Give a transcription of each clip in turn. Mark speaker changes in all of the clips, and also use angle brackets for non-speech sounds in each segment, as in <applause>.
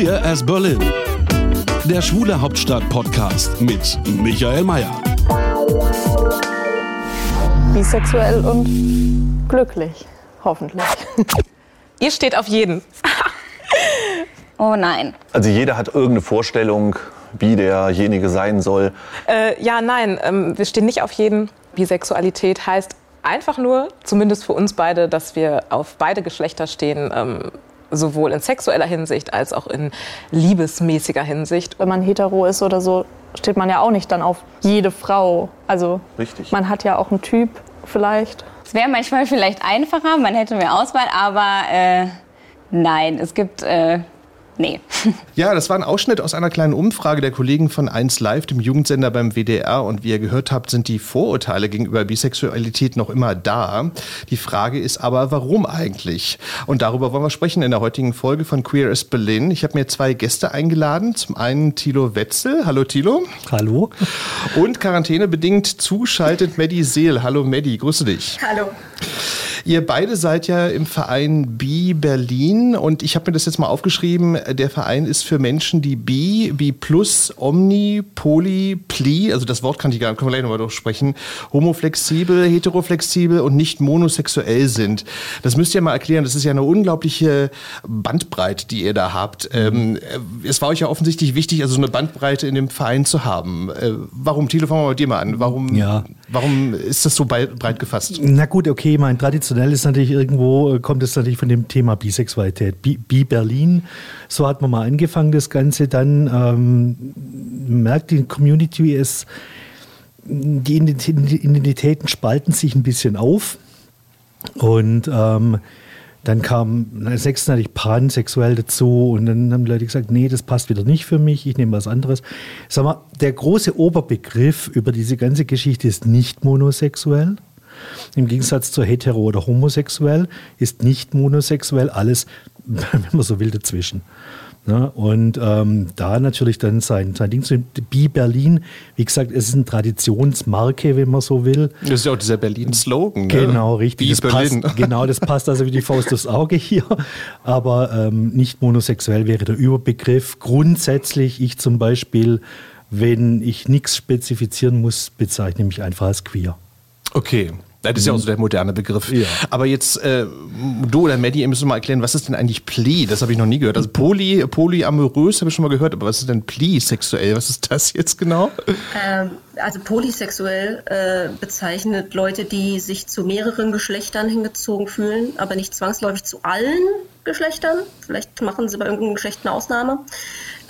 Speaker 1: Queer as Berlin. Der Schwule Hauptstadt Podcast mit Michael Mayer.
Speaker 2: Bisexuell und glücklich, hoffentlich. <laughs>
Speaker 3: Ihr steht auf jeden. <laughs>
Speaker 4: Oh nein.
Speaker 5: Also jeder hat irgendeine Vorstellung, wie derjenige sein soll.
Speaker 3: Äh, ja, nein, ähm, wir stehen nicht auf jeden. Bisexualität heißt einfach nur, zumindest für uns beide, dass wir auf beide Geschlechter stehen. Ähm, sowohl in sexueller Hinsicht als auch in liebesmäßiger Hinsicht.
Speaker 2: Wenn man hetero ist oder so, steht man ja auch nicht dann auf jede Frau. Also
Speaker 5: Richtig.
Speaker 2: man hat ja auch einen Typ vielleicht.
Speaker 4: Es wäre manchmal vielleicht einfacher, man hätte mehr Auswahl, aber äh, nein, es gibt. Äh, nee. <laughs>
Speaker 6: Ja, das war ein Ausschnitt aus einer kleinen Umfrage der Kollegen von 1 Live, dem Jugendsender beim WDR. Und wie ihr gehört habt, sind die Vorurteile gegenüber Bisexualität noch immer da. Die Frage ist aber, warum eigentlich? Und darüber wollen wir sprechen in der heutigen Folge von Queer as Berlin. Ich habe mir zwei Gäste eingeladen. Zum einen Thilo Wetzel. Hallo Thilo.
Speaker 7: Hallo.
Speaker 6: Und quarantänebedingt zuschaltet Maddie Seel. Hallo Maddie, grüße dich.
Speaker 4: Hallo.
Speaker 6: Ihr beide seid ja im Verein Bi Berlin und ich habe mir das jetzt mal aufgeschrieben. Der Verein ist für Menschen, die Bi, Bi plus, Omni, Poly, Pli, also das Wort kann ich gar nicht, können wir gleich nochmal durchsprechen, homoflexibel, heteroflexibel und nicht monosexuell sind. Das müsst ihr mal erklären. Das ist ja eine unglaubliche Bandbreite, die ihr da habt. Ähm, es war euch ja offensichtlich wichtig, also so eine Bandbreite in dem Verein zu haben. Äh, warum, Thilo, fangen wir mal mit dir mal an. Warum,
Speaker 7: Ja.
Speaker 6: warum ist das so breit breit gefasst?
Speaker 7: Na gut, okay, mein traditionell ist natürlich irgendwo, äh, kommt es natürlich von dem Thema Bisexualität. Bi, Bi Berlin, so hat man mal angefangen, das Ganze. Dann ähm, merkt die Community es, die Identitä- Identitäten spalten sich ein bisschen auf. Und ähm, dann kam als nächstes natürlich pansexuell dazu und dann haben Leute gesagt, nee, das passt wieder nicht für mich, ich nehme was anderes. Sag mal, der große Oberbegriff über diese ganze Geschichte ist nicht monosexuell. Im Gegensatz zu hetero oder homosexuell ist nicht monosexuell alles, <laughs> wenn man so will, dazwischen. Ne? Und ähm, da natürlich dann sein, sein Ding zu Bi Berlin, wie gesagt, es ist eine Traditionsmarke, wenn man so will.
Speaker 6: Das ist ja auch dieser Berlin-Slogan. Ne?
Speaker 7: Genau, richtig.
Speaker 6: Wie
Speaker 7: Das
Speaker 6: Berlin.
Speaker 7: passt, <laughs> genau, das passt also wie die Faust aufs Auge hier. Aber ähm, nicht monosexuell wäre der Überbegriff. Grundsätzlich, ich zum Beispiel, wenn ich nichts spezifizieren muss, bezeichne mich einfach als queer.
Speaker 6: Okay. Das ist ja auch so der moderne Begriff.
Speaker 7: Ja.
Speaker 6: Aber jetzt, äh, du oder Maddie, ihr müsst mal erklären, was ist denn eigentlich Pli? Das habe ich noch nie gehört. Also Poly, polyamorös habe ich schon mal gehört, aber was ist denn Pli-sexuell? Was ist das jetzt genau?
Speaker 8: Ähm, also polysexuell äh, bezeichnet Leute, die sich zu mehreren Geschlechtern hingezogen fühlen, aber nicht zwangsläufig zu allen Geschlechtern. Vielleicht machen sie bei irgendeinem Geschlecht eine Ausnahme.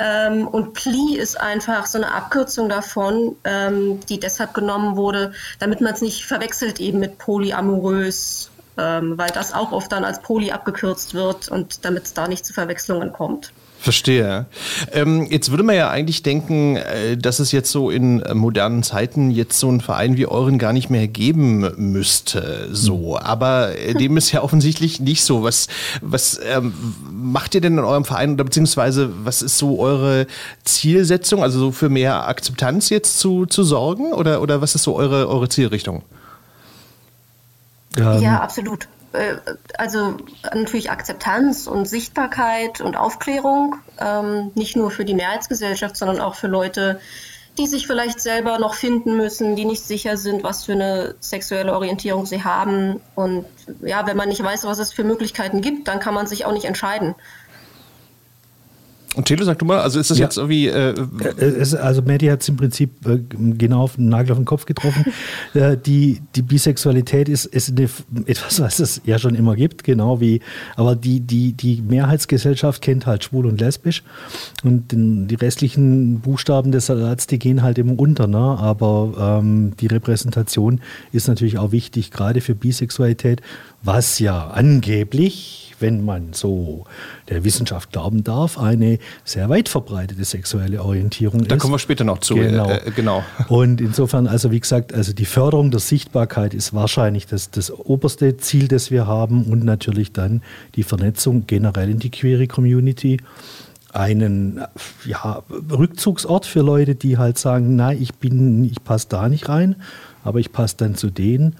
Speaker 8: Ähm, und Pli ist einfach so eine Abkürzung davon, ähm, die deshalb genommen wurde, damit man es nicht verwechselt eben mit polyamorös, ähm, weil das auch oft dann als Poly abgekürzt wird und damit es da nicht zu Verwechslungen kommt.
Speaker 6: Verstehe. Ähm, jetzt würde man ja eigentlich denken, äh, dass es jetzt so in äh, modernen Zeiten jetzt so einen Verein wie euren gar nicht mehr geben müsste. So, aber äh, dem ist ja <laughs> offensichtlich nicht so. Was, was ähm, macht ihr denn in eurem Verein oder beziehungsweise was ist so eure Zielsetzung? Also so für mehr Akzeptanz jetzt zu, zu sorgen oder, oder was ist so eure, eure Zielrichtung?
Speaker 7: Ähm,
Speaker 8: Ja, absolut. Äh, Also natürlich Akzeptanz und Sichtbarkeit und Aufklärung, ähm, nicht nur für die Mehrheitsgesellschaft, sondern auch für Leute, die sich vielleicht selber noch finden müssen, die nicht sicher sind, was für eine sexuelle Orientierung sie haben. Und ja, wenn man nicht weiß, was es für Möglichkeiten gibt, dann kann man sich auch nicht entscheiden.
Speaker 6: Und Thilo, sag du mal, also ist das
Speaker 7: Ja.
Speaker 6: jetzt irgendwie. Äh,
Speaker 7: Äh, es, also Maddie hat es im Prinzip äh, genau auf den Nagel auf den Kopf getroffen. <laughs> äh, die, die Bisexualität ist, ist eine, etwas, was es ja schon immer gibt, genau wie, aber die, die, die Mehrheitsgesellschaft kennt halt schwul und lesbisch und den, die restlichen Buchstaben des Salats, die gehen halt immer unter, ne? aber ähm, die Repräsentation ist natürlich auch wichtig, gerade für Bisexualität, was ja angeblich wenn man so der Wissenschaft glauben darf, eine sehr weit verbreitete sexuelle Orientierung
Speaker 6: da
Speaker 7: ist.
Speaker 6: kommen wir später noch zu.
Speaker 7: Genau.
Speaker 6: Äh, genau. <laughs>
Speaker 7: Und insofern, also wie gesagt, also die Förderung der Sichtbarkeit ist wahrscheinlich das, das oberste Ziel, das wir haben und natürlich dann die Vernetzung generell in die queere Community. Einen ja, Rückzugsort für Leute, die halt sagen, na, ich bin, ich passe da nicht rein, aber ich passe dann zu denen.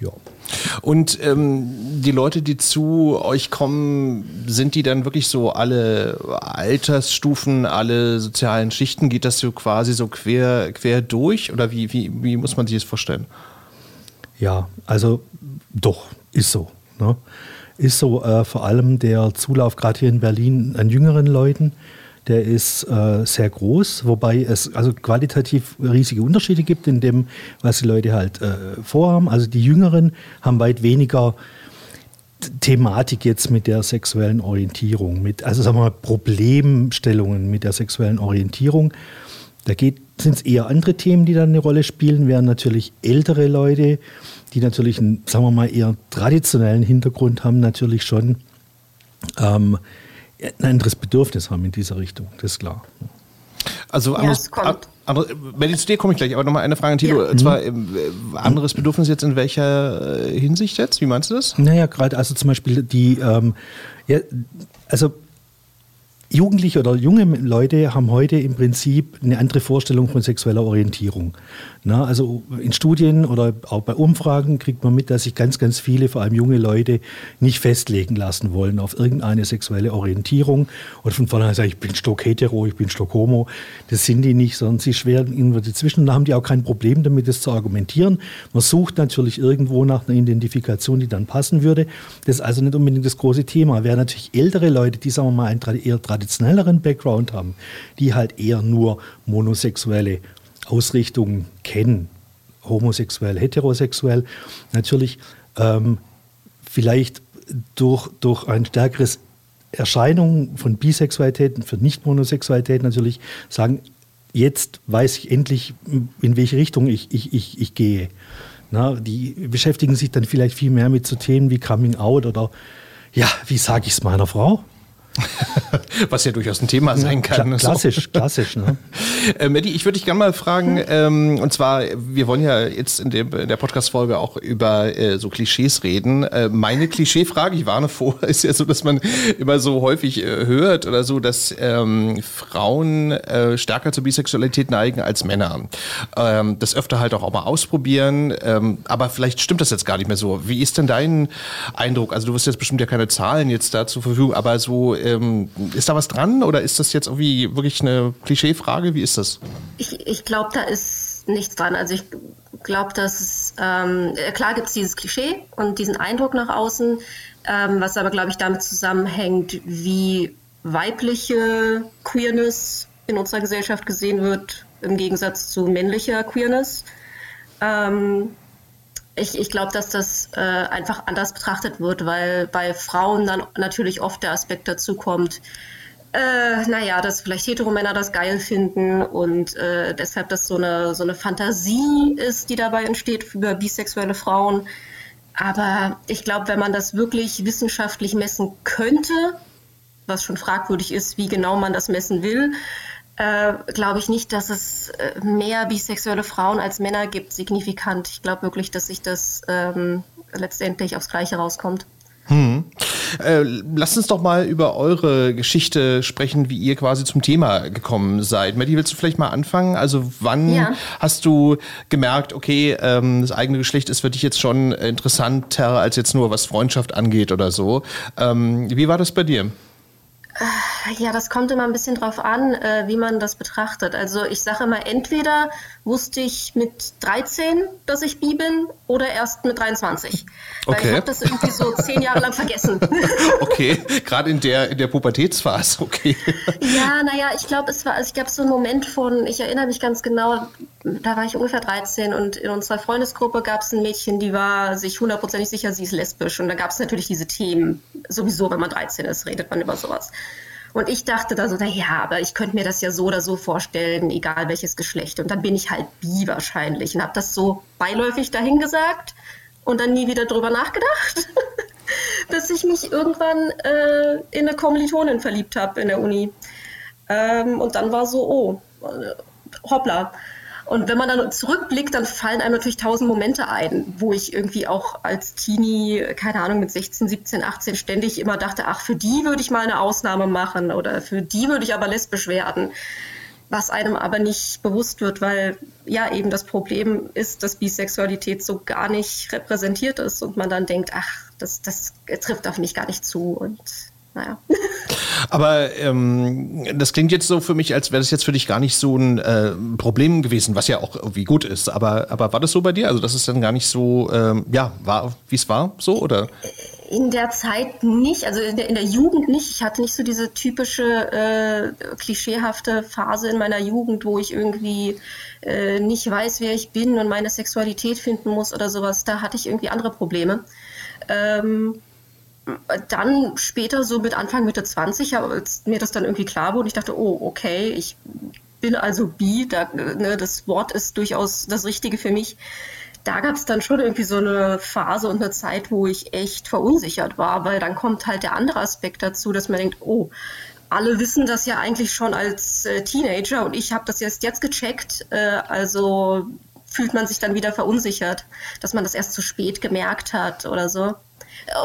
Speaker 7: Ja.
Speaker 6: Und ähm, die Leute, die zu euch kommen, sind die dann wirklich so alle Altersstufen, alle sozialen Schichten? Geht das so quasi so quer, quer durch? Oder wie, wie, wie muss man sich das vorstellen?
Speaker 7: Ja, also doch, ist so. Ne? Ist so äh, vor allem der Zulauf gerade hier in Berlin an jüngeren Leuten, der ist äh, sehr groß, wobei es also qualitativ riesige Unterschiede gibt in dem, was die Leute halt äh, vorhaben. Also die Jüngeren haben weit weniger Thematik jetzt mit der sexuellen Orientierung, mit, also sagen wir mal, Problemstellungen mit der sexuellen Orientierung. Da sind es eher andere Themen, die dann eine Rolle spielen, während natürlich ältere Leute, die natürlich einen, sagen wir mal, eher traditionellen Hintergrund haben, natürlich schon ähm, ein anderes Bedürfnis haben in dieser Richtung, das ist klar.
Speaker 6: Also
Speaker 8: Ja,
Speaker 6: anderes,
Speaker 8: es kommt.
Speaker 6: andere, Melly, zu dir komme ich gleich, aber nochmal eine Frage an Tilo.
Speaker 8: Ja.
Speaker 6: Und zwar ähm, äh, anderes Bedürfnis jetzt in welcher äh, Hinsicht jetzt? Wie meinst du das?
Speaker 7: Naja, gerade also zum Beispiel die, ähm, ja, also Jugendliche oder junge Leute haben heute im Prinzip eine andere Vorstellung von sexueller Orientierung. Na, also in Studien oder auch bei Umfragen kriegt man mit, dass sich ganz, ganz viele, vor allem junge Leute, nicht festlegen lassen wollen auf irgendeine sexuelle Orientierung und von vornherein sagen, ich bin stock hetero, ich bin stock homo. Das sind die nicht, sondern sie schweren irgendwo dazwischen. Da haben die auch kein Problem damit, das zu argumentieren. Man sucht natürlich irgendwo nach einer Identifikation, die dann passen würde. Das ist also nicht unbedingt das große Thema. Wer natürlich ältere Leute, die sagen wir mal einen eher traditionelleren Background haben, die halt eher nur monosexuelle Ausrichtungen kennen, homosexuell, heterosexuell, natürlich ähm, vielleicht durch, durch ein stärkeres Erscheinung von Bisexualität und für Nicht-Monosexualität natürlich sagen, jetzt weiß ich endlich, in welche Richtung ich, ich, ich, ich gehe. Na, die beschäftigen sich dann vielleicht viel mehr mit so Themen wie Coming Out oder ja, wie sage ich es meiner Frau? <laughs>
Speaker 6: Was ja durchaus ein Thema sein kann.
Speaker 7: Kla klassisch, klassisch. Ne? <laughs>
Speaker 6: Äh, Maddie, ich würde dich gerne mal fragen, ähm, und zwar, wir wollen ja jetzt in, dem, in der Podcast-Folge auch über äh, so Klischees reden. Äh, meine Klischeefrage, ich warne vor, <laughs> ist ja so, dass man immer so häufig äh, hört oder so, dass ähm, Frauen äh, stärker zur Bisexualität neigen als Männer. Ähm, das öfter halt auch, auch mal ausprobieren, ähm, aber vielleicht stimmt das jetzt gar nicht mehr so. Wie ist denn dein Eindruck? Also du wirst jetzt bestimmt ja keine Zahlen jetzt da zur Verfügung, aber so, ähm, ist da was dran oder ist das jetzt irgendwie wirklich eine Klischeefrage? Wie ist das?
Speaker 8: Ich, ich glaube, da ist nichts dran. Also ich glaube, dass es, ähm, klar gibt es dieses Klischee und diesen Eindruck nach außen, ähm, was aber, glaube ich, damit zusammenhängt, wie weibliche Queerness in unserer Gesellschaft gesehen wird, im Gegensatz zu männlicher Queerness. Ähm, ich, ich glaube, dass das äh, einfach anders betrachtet wird, weil bei Frauen dann natürlich oft der Aspekt dazu kommt, äh, naja, dass vielleicht Heteromänner das geil finden und äh, deshalb das so eine, so eine Fantasie ist, die dabei entsteht über bisexuelle Frauen. Aber ich glaube, wenn man das wirklich wissenschaftlich messen könnte, was schon fragwürdig ist, wie genau man das messen will, äh, glaube ich nicht, dass es äh, mehr bisexuelle Frauen als Männer gibt, signifikant. Ich glaube wirklich, dass sich das ähm, letztendlich aufs Gleiche rauskommt.
Speaker 6: Hm. Äh, lasst uns doch mal über eure Geschichte sprechen, wie ihr quasi zum Thema gekommen seid. Maddie, willst du vielleicht mal anfangen? Also wann
Speaker 8: Ja.
Speaker 6: hast du gemerkt, okay, ähm, das eigene Geschlecht ist für dich jetzt schon interessanter als jetzt nur was Freundschaft angeht oder so? Ähm, wie war das bei dir?
Speaker 8: Ja, das kommt immer ein bisschen drauf an, äh, wie man das betrachtet. Also ich sage immer, entweder wusste ich mit 13, dass ich bi bin, oder erst mit 23. Weil
Speaker 6: Okay.
Speaker 8: ich habe das irgendwie so <laughs> zehn Jahre lang vergessen. <laughs>
Speaker 6: Okay, gerade in der, in der Pubertätsphase, okay.
Speaker 8: ja, naja, ich glaube, es war, also ich gab so einen Moment von, ich erinnere mich ganz genau, da war ich ungefähr 13 und in unserer Freundesgruppe gab es ein Mädchen, die war sich hundertprozentig sicher, sie ist lesbisch. Und da gab es natürlich diese Themen. Sowieso, wenn man 13 ist, redet man über sowas. Und ich dachte da so, na ja, aber ich könnte mir das ja so oder so vorstellen, egal welches Geschlecht. Und dann bin ich halt bi wahrscheinlich und habe das so beiläufig dahingesagt und dann nie wieder drüber nachgedacht, <laughs> bis ich mich irgendwann äh, in eine Kommilitonin verliebt habe in der Uni. Ähm, und dann war so, oh, äh, hoppla. Und wenn man dann zurückblickt, dann fallen einem natürlich tausend Momente ein, wo ich irgendwie auch als Teenie, keine Ahnung, mit 16, 17, 18 ständig immer dachte, ach, für die würde ich mal eine Ausnahme machen oder für die würde ich aber lesbisch werden. Was einem aber nicht bewusst wird, weil ja eben das Problem ist, dass Bisexualität so gar nicht repräsentiert ist und man dann denkt, ach, das, das trifft auf mich gar nicht zu und naja.
Speaker 6: Aber ähm, das klingt jetzt so für mich, als wäre das jetzt für dich gar nicht so ein äh, Problem gewesen, was ja auch irgendwie gut ist. Aber, aber war das so bei dir? Also, dass es dann gar nicht so, ähm, ja, war, wie es war, so oder?
Speaker 8: In der Zeit nicht, also in der, in der Jugend nicht. Ich hatte nicht so diese typische äh, klischeehafte Phase in meiner Jugend, wo ich irgendwie äh, nicht weiß, wer ich bin und meine Sexualität finden muss oder sowas. Da hatte ich irgendwie andere Probleme. Ähm, dann später, so mit Anfang, Mitte 20, als mir das dann irgendwie klar wurde, ich dachte, oh, okay, ich bin also bi, da, ne, das Wort ist durchaus das Richtige für mich. Da gab es dann schon irgendwie so eine Phase und eine Zeit, wo ich echt verunsichert war, weil dann kommt halt der andere Aspekt dazu, dass man denkt, oh, alle wissen das ja eigentlich schon als äh, Teenager und ich habe das jetzt jetzt gecheckt, äh, also fühlt man sich dann wieder verunsichert, dass man das erst zu spät gemerkt hat oder so.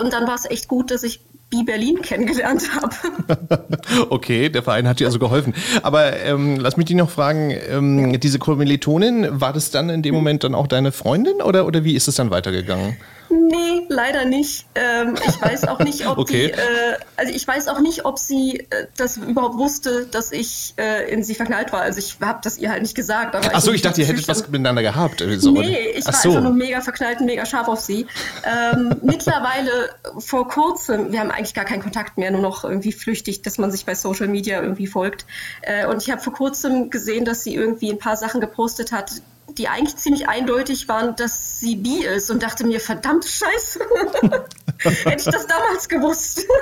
Speaker 8: Und dann war es echt gut, dass ich Bi Berlin kennengelernt habe. <laughs>
Speaker 6: Okay, der Verein hat dir also geholfen. Aber ähm, lass mich dich noch fragen, ähm, diese Kommilitonin, war das dann in dem Moment dann auch deine Freundin oder, oder wie ist es dann weitergegangen?
Speaker 8: Nee, leider nicht. Ähm, ich weiß auch nicht, ob <laughs>
Speaker 6: Okay.
Speaker 8: die, äh, also ich weiß auch nicht, ob sie äh, das überhaupt wusste, dass ich äh, in sie verknallt war. Also ich habe das ihr halt nicht gesagt. aber
Speaker 6: Achso,
Speaker 8: bin
Speaker 6: ich dachte, ihr hättet was miteinander gehabt. äh, So?
Speaker 8: Nee, ich
Speaker 6: Ach
Speaker 8: war
Speaker 6: so.
Speaker 8: einfach nur mega verknallt und mega scharf auf sie. Ähm, <laughs> mittlerweile, vor kurzem, wir haben eigentlich gar keinen Kontakt mehr, nur noch irgendwie flüchtig, dass man sich bei Social Media irgendwie folgt. Äh, und ich habe vor kurzem gesehen, dass sie irgendwie ein paar Sachen gepostet hat, die eigentlich ziemlich eindeutig waren, dass sie bi ist und dachte mir, verdammt Scheiße. <laughs> Hätte ich das damals gewusst. <laughs>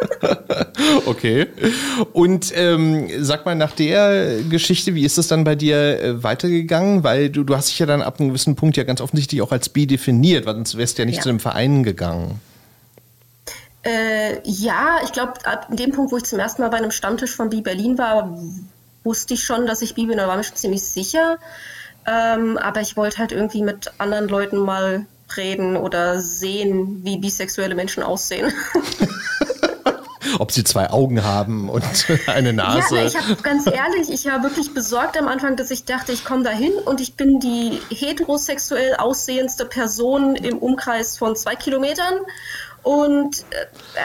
Speaker 6: Okay. Und ähm, sag mal, nach der Geschichte, wie ist es dann bei dir äh, weitergegangen? Weil du, du hast dich ja dann ab einem gewissen Punkt ja ganz offensichtlich auch als bi definiert, weil sonst wärst du ja nicht
Speaker 8: Ja.
Speaker 6: zu dem Verein gegangen.
Speaker 8: Äh, ja, ich glaube, ab dem Punkt, wo ich zum ersten Mal bei einem Stammtisch von Bi Berlin war, wusste ich schon, dass ich bi bin, da war mir schon ziemlich sicher. Ähm, aber ich wollte halt irgendwie mit anderen Leuten mal reden oder sehen, wie bisexuelle Menschen aussehen. <laughs>
Speaker 6: Ob sie zwei Augen haben und <laughs> eine
Speaker 8: Ja,
Speaker 6: Nase.
Speaker 8: na, ich habe ganz ehrlich, ich war wirklich besorgt am Anfang, dass ich dachte, ich komme da hin und ich bin die heterosexuell aussehendste Person im Umkreis von zwei Kilometern. Und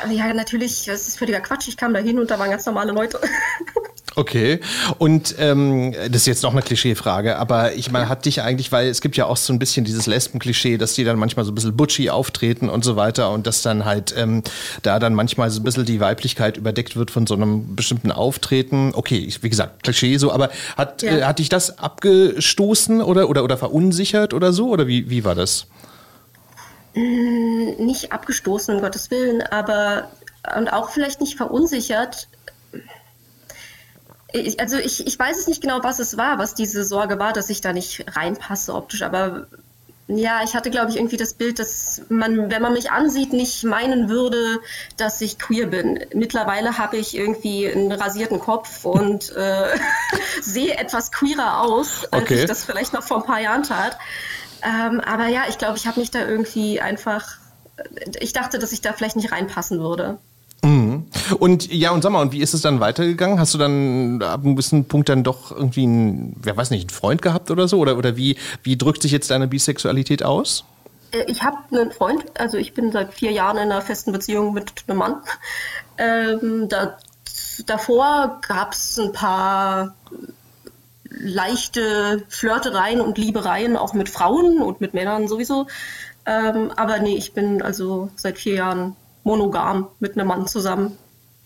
Speaker 8: äh, ja, natürlich, das ist völliger Quatsch. Ich kam da hin und da waren ganz normale Leute. <laughs>
Speaker 6: Okay. Und ähm, das ist jetzt noch eine Klischeefrage, aber ich meine, hat dich eigentlich, weil es gibt ja auch so ein bisschen dieses Lesben-Klischee, dass die dann manchmal so ein bisschen butchy auftreten und so weiter und dass dann halt ähm, da dann manchmal so ein bisschen die Weiblichkeit überdeckt wird von so einem bestimmten Auftreten. Okay, wie gesagt, Klischee so, aber hat,
Speaker 8: Ja.
Speaker 6: äh, hat dich das abgestoßen oder, oder, oder verunsichert oder so? Oder wie, wie war das?
Speaker 8: nicht abgestoßen, um Gottes Willen, aber und auch vielleicht nicht verunsichert. Ich, also ich, ich weiß es nicht genau, was es war, was diese Sorge war, dass ich da nicht reinpasse optisch, aber ja, ich hatte, glaube ich, irgendwie das Bild, dass man, wenn man mich ansieht, nicht meinen würde, dass ich queer bin. Mittlerweile habe ich irgendwie einen rasierten Kopf und äh, <laughs> sehe etwas queerer aus, als
Speaker 6: Okay.
Speaker 8: ich das vielleicht noch vor ein paar Jahren tat. Ähm, aber ja, ich glaube, ich habe mich da irgendwie einfach. Ich dachte, dass ich da vielleicht nicht reinpassen würde.
Speaker 6: Und ja, und sag mal, und wie ist es dann weitergegangen? Hast du dann ab einem gewissen Punkt dann doch irgendwie einen, wer weiß nicht, einen Freund gehabt oder so? Oder, oder wie, wie drückt sich jetzt deine Bisexualität aus?
Speaker 8: Äh, Ich habe einen Freund, also ich bin seit vier Jahren in einer festen Beziehung mit einem Mann. Ähm, da davor gab es ein paar leichte Flirtereien und Liebereien auch mit Frauen und mit Männern sowieso. Ähm, aber nee, ich bin also seit vier Jahren monogam mit einem Mann zusammen.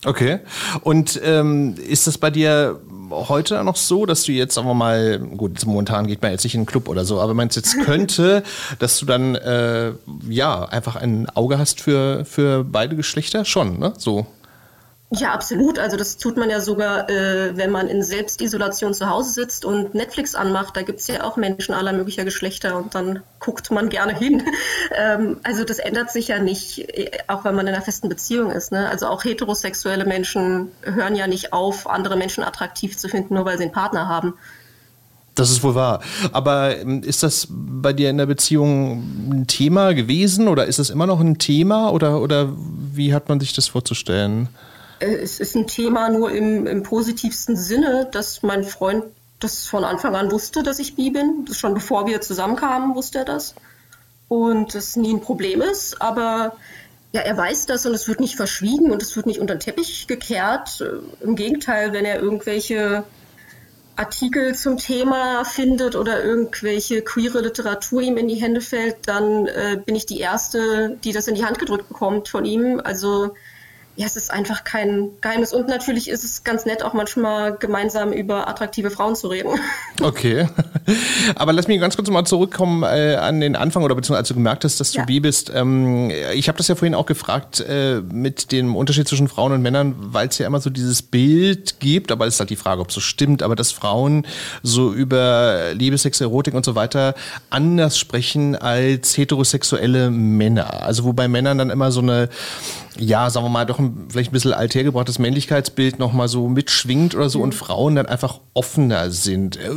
Speaker 6: Okay. Und ähm, ist das bei dir heute noch so, dass du jetzt, sagen wir mal, gut, momentan geht man jetzt nicht in einen Club oder so, aber meinst jetzt könnte, <laughs> dass du dann äh, ja einfach ein Auge hast für, für beide Geschlechter? Schon, ne? So.
Speaker 8: Ja, absolut. Also das tut man ja sogar, äh, wenn man in Selbstisolation zu Hause sitzt und Netflix anmacht. Da gibt's ja auch Menschen aller möglicher Geschlechter und dann guckt man gerne hin. <laughs> ähm, also das ändert sich ja nicht, äh, auch wenn man in einer festen Beziehung ist. Ne? Also auch heterosexuelle Menschen hören ja nicht auf, andere Menschen attraktiv zu finden, nur weil sie einen Partner haben.
Speaker 6: Das ist wohl wahr. Aber ähm, ist das bei dir in der Beziehung ein Thema gewesen oder ist es immer noch ein Thema oder, oder wie hat man sich das vorzustellen?
Speaker 8: Äh, es ist ein Thema nur im, im positivsten Sinne, dass mein Freund das von Anfang an wusste, dass ich bi bin. Das schon bevor wir zusammenkamen, wusste er das. Und das nie ein Problem ist, aber ja, er weiß das und es wird nicht verschwiegen und es wird nicht unter den Teppich gekehrt. Äh, Im Gegenteil, wenn er irgendwelche Artikel zum Thema findet oder irgendwelche queere Literatur ihm in die Hände fällt, dann äh, bin ich die Erste, die das in die Hand gedrückt bekommt von ihm. Also ja, es ist einfach kein Geheimnis. Und natürlich ist es ganz nett, auch manchmal gemeinsam über attraktive Frauen zu reden. <laughs>
Speaker 6: Okay. <laughs> Aber lass mich ganz kurz mal zurückkommen äh, an den Anfang oder beziehungsweise als du gemerkt hast, dass du ja. bi bist. Ähm, ich habe das ja vorhin auch gefragt äh, mit dem Unterschied zwischen Frauen und Männern, weil es ja immer so dieses Bild gibt, aber es ist halt die Frage, ob es so stimmt, aber dass Frauen so über Liebe, Sex, Erotik und so weiter anders sprechen als heterosexuelle Männer. Also wobei Männern dann immer so eine ja, sagen wir mal, doch ein, vielleicht ein bisschen althergebrachtes Männlichkeitsbild nochmal so mitschwingt oder so mhm. und Frauen dann einfach offener sind. Äh,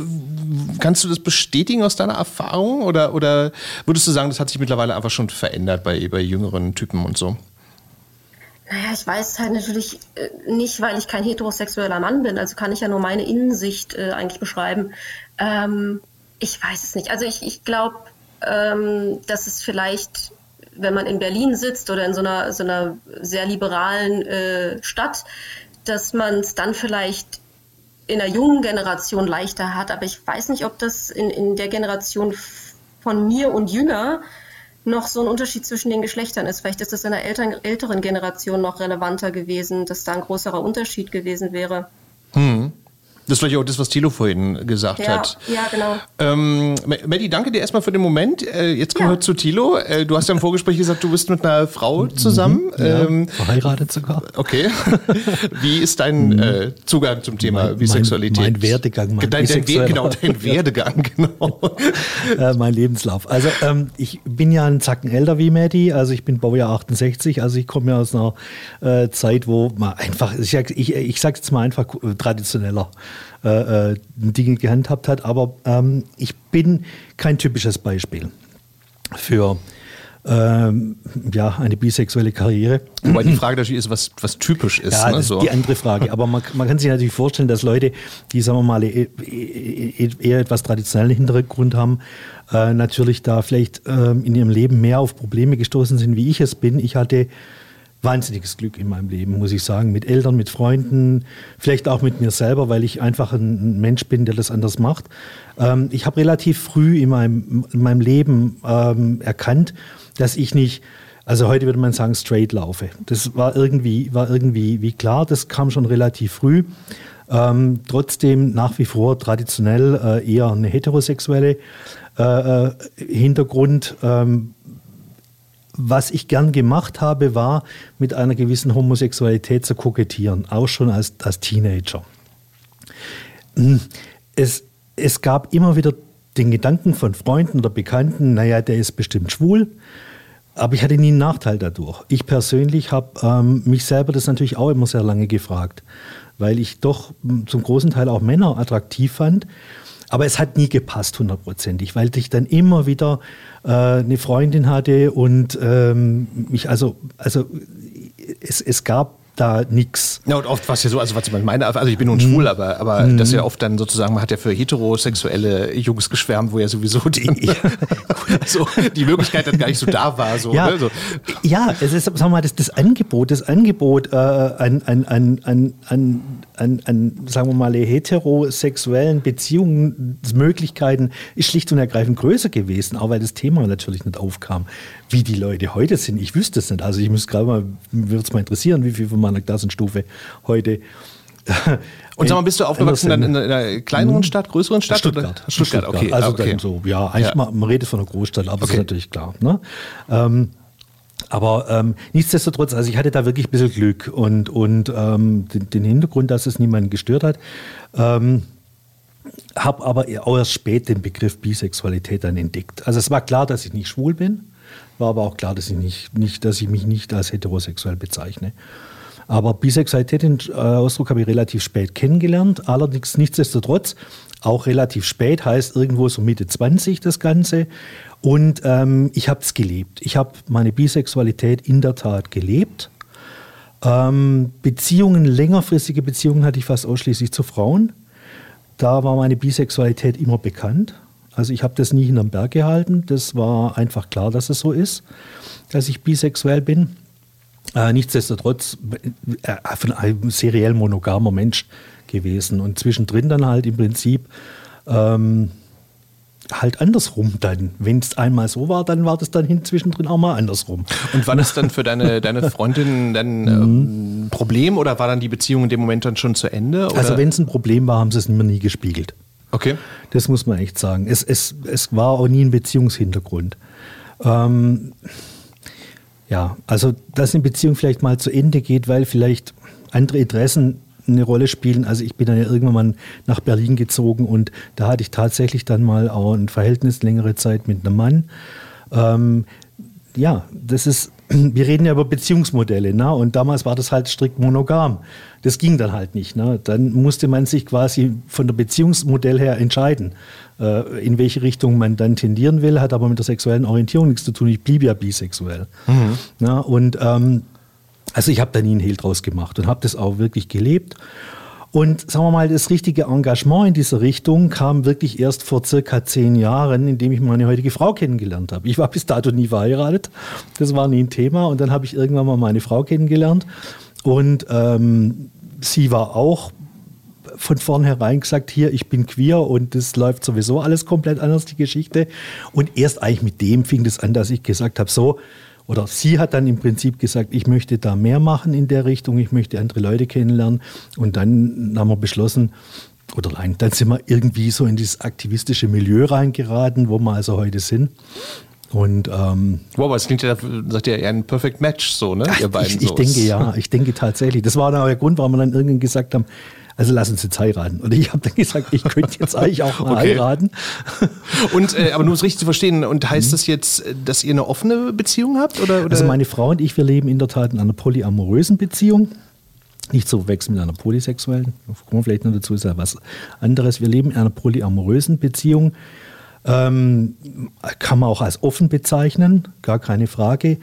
Speaker 6: kannst du das bestätigen aus deiner Erfahrung oder, oder würdest du sagen, das hat sich mittlerweile einfach schon verändert bei, bei jüngeren Typen und so?
Speaker 8: Naja, ich weiß halt natürlich äh, nicht, weil ich kein heterosexueller Mann bin, also kann ich ja nur meine Innensicht äh, eigentlich beschreiben. Ähm, ich weiß es nicht. Also ich, ich glaube, ähm, dass es vielleicht wenn man in Berlin sitzt oder in so einer, so einer sehr liberalen äh, Stadt, dass man es dann vielleicht in der jungen Generation leichter hat. Aber ich weiß nicht, ob das in, in der Generation von mir und jünger noch so ein Unterschied zwischen den Geschlechtern ist. Vielleicht ist das in der älteren, älteren Generation noch relevanter gewesen, dass da ein größerer Unterschied gewesen wäre.
Speaker 6: Hm. Das ist vielleicht auch das, was Thilo vorhin gesagt
Speaker 8: ja,
Speaker 6: hat.
Speaker 8: Ja, genau.
Speaker 6: Ähm, Maddie, danke dir erstmal für den Moment. Äh, jetzt kommen ja. wir zu Thilo. Äh, du hast ja im Vorgespräch gesagt, du bist mit einer Frau zusammen.
Speaker 7: Mhm, ja, ähm, verheiratet sogar.
Speaker 6: Okay. <laughs> Wie ist dein mhm. äh, Zugang zum Thema
Speaker 7: mein,
Speaker 6: Bisexualität?
Speaker 7: Mein, mein Werdegang.
Speaker 6: Mein dein, dein, genau, dein Werdegang, <laughs> genau.
Speaker 7: äh, mein Lebenslauf. Also ähm, ich bin ja einen Zacken älter wie Maddie. Also ich bin Baujahr 68. Also ich komme ja aus einer äh, Zeit, wo man einfach, ich, ich, ich sage jetzt mal einfach traditioneller äh, äh, Dinge gehandhabt hat. Aber ähm, ich bin kein typisches Beispiel für ähm, ja, eine bisexuelle Karriere.
Speaker 6: Wobei die Frage natürlich ist, was, was typisch ist.
Speaker 7: Ja,
Speaker 6: ne,
Speaker 7: das
Speaker 6: so.
Speaker 7: ist die andere Frage. Aber man, man kann sich natürlich vorstellen, dass Leute, die, sagen wir mal, e, e, e, eher etwas traditionellen Hintergrund haben, äh, natürlich da vielleicht äh, in ihrem Leben mehr auf Probleme gestoßen sind, wie ich es bin. Ich hatte wahnsinniges Glück in meinem Leben, muss ich sagen. Mit Eltern, mit Freunden, vielleicht auch mit mir selber, weil ich einfach ein Mensch bin, der das anders macht. Ähm, ich habe relativ früh in meinem, in meinem Leben ähm, erkannt, dass ich nicht, also heute würde man sagen, straight laufe. Das war irgendwie, war irgendwie wie klar, das kam schon relativ früh. Ähm, trotzdem nach wie vor traditionell äh, eher eine heterosexuelle äh, äh Hintergrund. Ähm, was ich gern gemacht habe, war mit einer gewissen Homosexualität zu kokettieren, auch schon als, als Teenager. Hm, es, es gab immer wieder den Gedanken von Freunden oder Bekannten, naja, der ist bestimmt schwul. Aber ich hatte nie einen Nachteil dadurch. Ich persönlich habe ähm, mich selber das natürlich auch immer sehr lange gefragt, weil ich doch hm, zum großen Teil auch Männer attraktiv fand aber es hat nie gepasst hundertprozentig, weil ich dann immer wieder äh, eine Freundin hatte und ähm, mich also, also es, es gab da nichts.
Speaker 6: Ja, und oft was ja so, also was ich meine, also ich bin nun schwul, aber, aber
Speaker 7: Mhm.
Speaker 6: das ist ja oft dann sozusagen, man hat ja für heterosexuelle Jungs geschwärmt, wo ja sowieso <laughs> die, so, die Möglichkeit dann gar nicht so da war. So,
Speaker 7: Ja,
Speaker 6: ne? so.
Speaker 7: ja es ist, sagen wir mal, das, das Angebot, das Angebot äh, an, an, an, an, an, an, an, sagen wir mal, heterosexuellen Beziehungsmöglichkeiten ist schlicht und ergreifend größer gewesen, auch weil das Thema natürlich nicht aufkam. Wie die Leute heute sind, ich wüsste es nicht. Also ich müsste gerade mal, würde es mal interessieren, wie viel von meiner Klassenstufe heute. <laughs>
Speaker 6: Und sag mal, bist du aufgewachsen dann in einer kleineren Stadt, größeren Stadt?
Speaker 7: Stuttgart.
Speaker 6: Oder? Stuttgart, okay.
Speaker 7: Also
Speaker 6: okay.
Speaker 7: dann so, ja, eigentlich
Speaker 6: Ja.
Speaker 7: Mal, man redet von einer Großstadt, aber das
Speaker 6: Okay.
Speaker 7: ist natürlich klar. Ne? Ähm, aber ähm, nichtsdestotrotz, also ich hatte da wirklich ein bisschen Glück und, und ähm, den, den Hintergrund, dass es niemanden gestört hat. Ähm, habe aber auch erst spät den Begriff Bisexualität dann entdeckt. Also es war klar, dass ich nicht schwul bin, war aber auch klar, dass ich, nicht, nicht, dass ich mich nicht als heterosexuell bezeichne. Aber Bisexualität, den äh, Ausdruck habe ich relativ spät kennengelernt, allerdings nichtsdestotrotz auch relativ spät, heißt irgendwo so Mitte 20 das Ganze. Und ähm, ich habe es gelebt. Ich habe meine Bisexualität in der Tat gelebt. Ähm, Beziehungen, längerfristige Beziehungen hatte ich fast ausschließlich zu Frauen. Da war meine Bisexualität immer bekannt. Also ich habe das nie hinterm Berg gehalten. Das war einfach klar, dass es so ist, dass ich bisexuell bin. Äh, nichtsdestotrotz äh, von einem seriell monogamer Mensch gewesen und zwischendrin dann halt im Prinzip ähm, halt andersrum dann. Wenn es einmal so war, dann war das dann hin zwischendrin auch mal andersrum.
Speaker 6: Und war das dann für deine, <laughs> deine Freundin dann ähm, ein Problem oder war dann die Beziehung in dem Moment dann schon zu Ende? Oder?
Speaker 7: Also wenn es ein Problem war, haben sie es mir nie gespiegelt.
Speaker 6: Okay.
Speaker 7: Das muss man echt sagen. Es, es, es war auch nie ein Beziehungshintergrund. Ähm, ja, also dass eine Beziehung vielleicht mal zu Ende geht, weil vielleicht andere Interessen eine Rolle spielen. Also ich bin dann ja irgendwann mal nach Berlin gezogen und da hatte ich tatsächlich dann mal auch ein Verhältnis längere Zeit mit einem Mann. Ähm, ja, das ist, wir reden ja über Beziehungsmodelle, ne? Und damals war das halt strikt monogam. Das ging dann halt nicht. Ne? Dann musste man sich quasi von der Beziehungsmodell her entscheiden, äh, in welche Richtung man dann tendieren will, hat aber mit der sexuellen Orientierung nichts zu tun. Ich blieb ja bisexuell. Na, und ähm, also ich habe da nie einen Hehl draus gemacht und habe das auch wirklich gelebt. Und sagen wir mal, das richtige Engagement in dieser Richtung kam wirklich erst vor circa zehn Jahren, indem ich meine heutige Frau kennengelernt habe. Ich war bis dato nie verheiratet, das war nie ein Thema. Und dann habe ich irgendwann mal meine Frau kennengelernt und ähm, sie war auch von vornherein gesagt, hier, ich bin queer und das läuft sowieso alles komplett anders, die Geschichte. Und erst eigentlich mit dem fing das an, dass ich gesagt habe, so, oder sie hat dann im Prinzip gesagt, ich möchte da mehr machen in der Richtung, ich möchte andere Leute kennenlernen. Und dann haben wir beschlossen, oder nein, dann sind wir irgendwie so in dieses aktivistische Milieu reingeraten, wo wir also heute sind. Und ähm,
Speaker 6: Wow, aber es klingt ja, sagt ihr, eher ein Perfect Match, so, ne? Ihr beiden
Speaker 7: ich, ich
Speaker 6: so.
Speaker 7: denke ja, <laughs> ich denke tatsächlich. Das war dann auch der Grund, warum wir dann irgendwann gesagt haben, also lass uns jetzt heiraten. Und ich habe dann gesagt, ich könnte jetzt <laughs> eigentlich auch mal
Speaker 6: Okay.
Speaker 7: heiraten. <laughs>
Speaker 6: Und, äh, aber nur um es richtig zu verstehen, und heißt das jetzt, äh, dass ihr eine offene Beziehung habt? Oder, oder?
Speaker 7: Also meine Frau und ich, wir leben in der Tat in einer polyamorösen Beziehung. Nicht zu verwechseln mit einer polysexuellen. Da kommen wir vielleicht noch dazu, ist ja was anderes. Wir leben in einer polyamorösen Beziehung. Ähm, kann man auch als offen bezeichnen, gar keine Frage.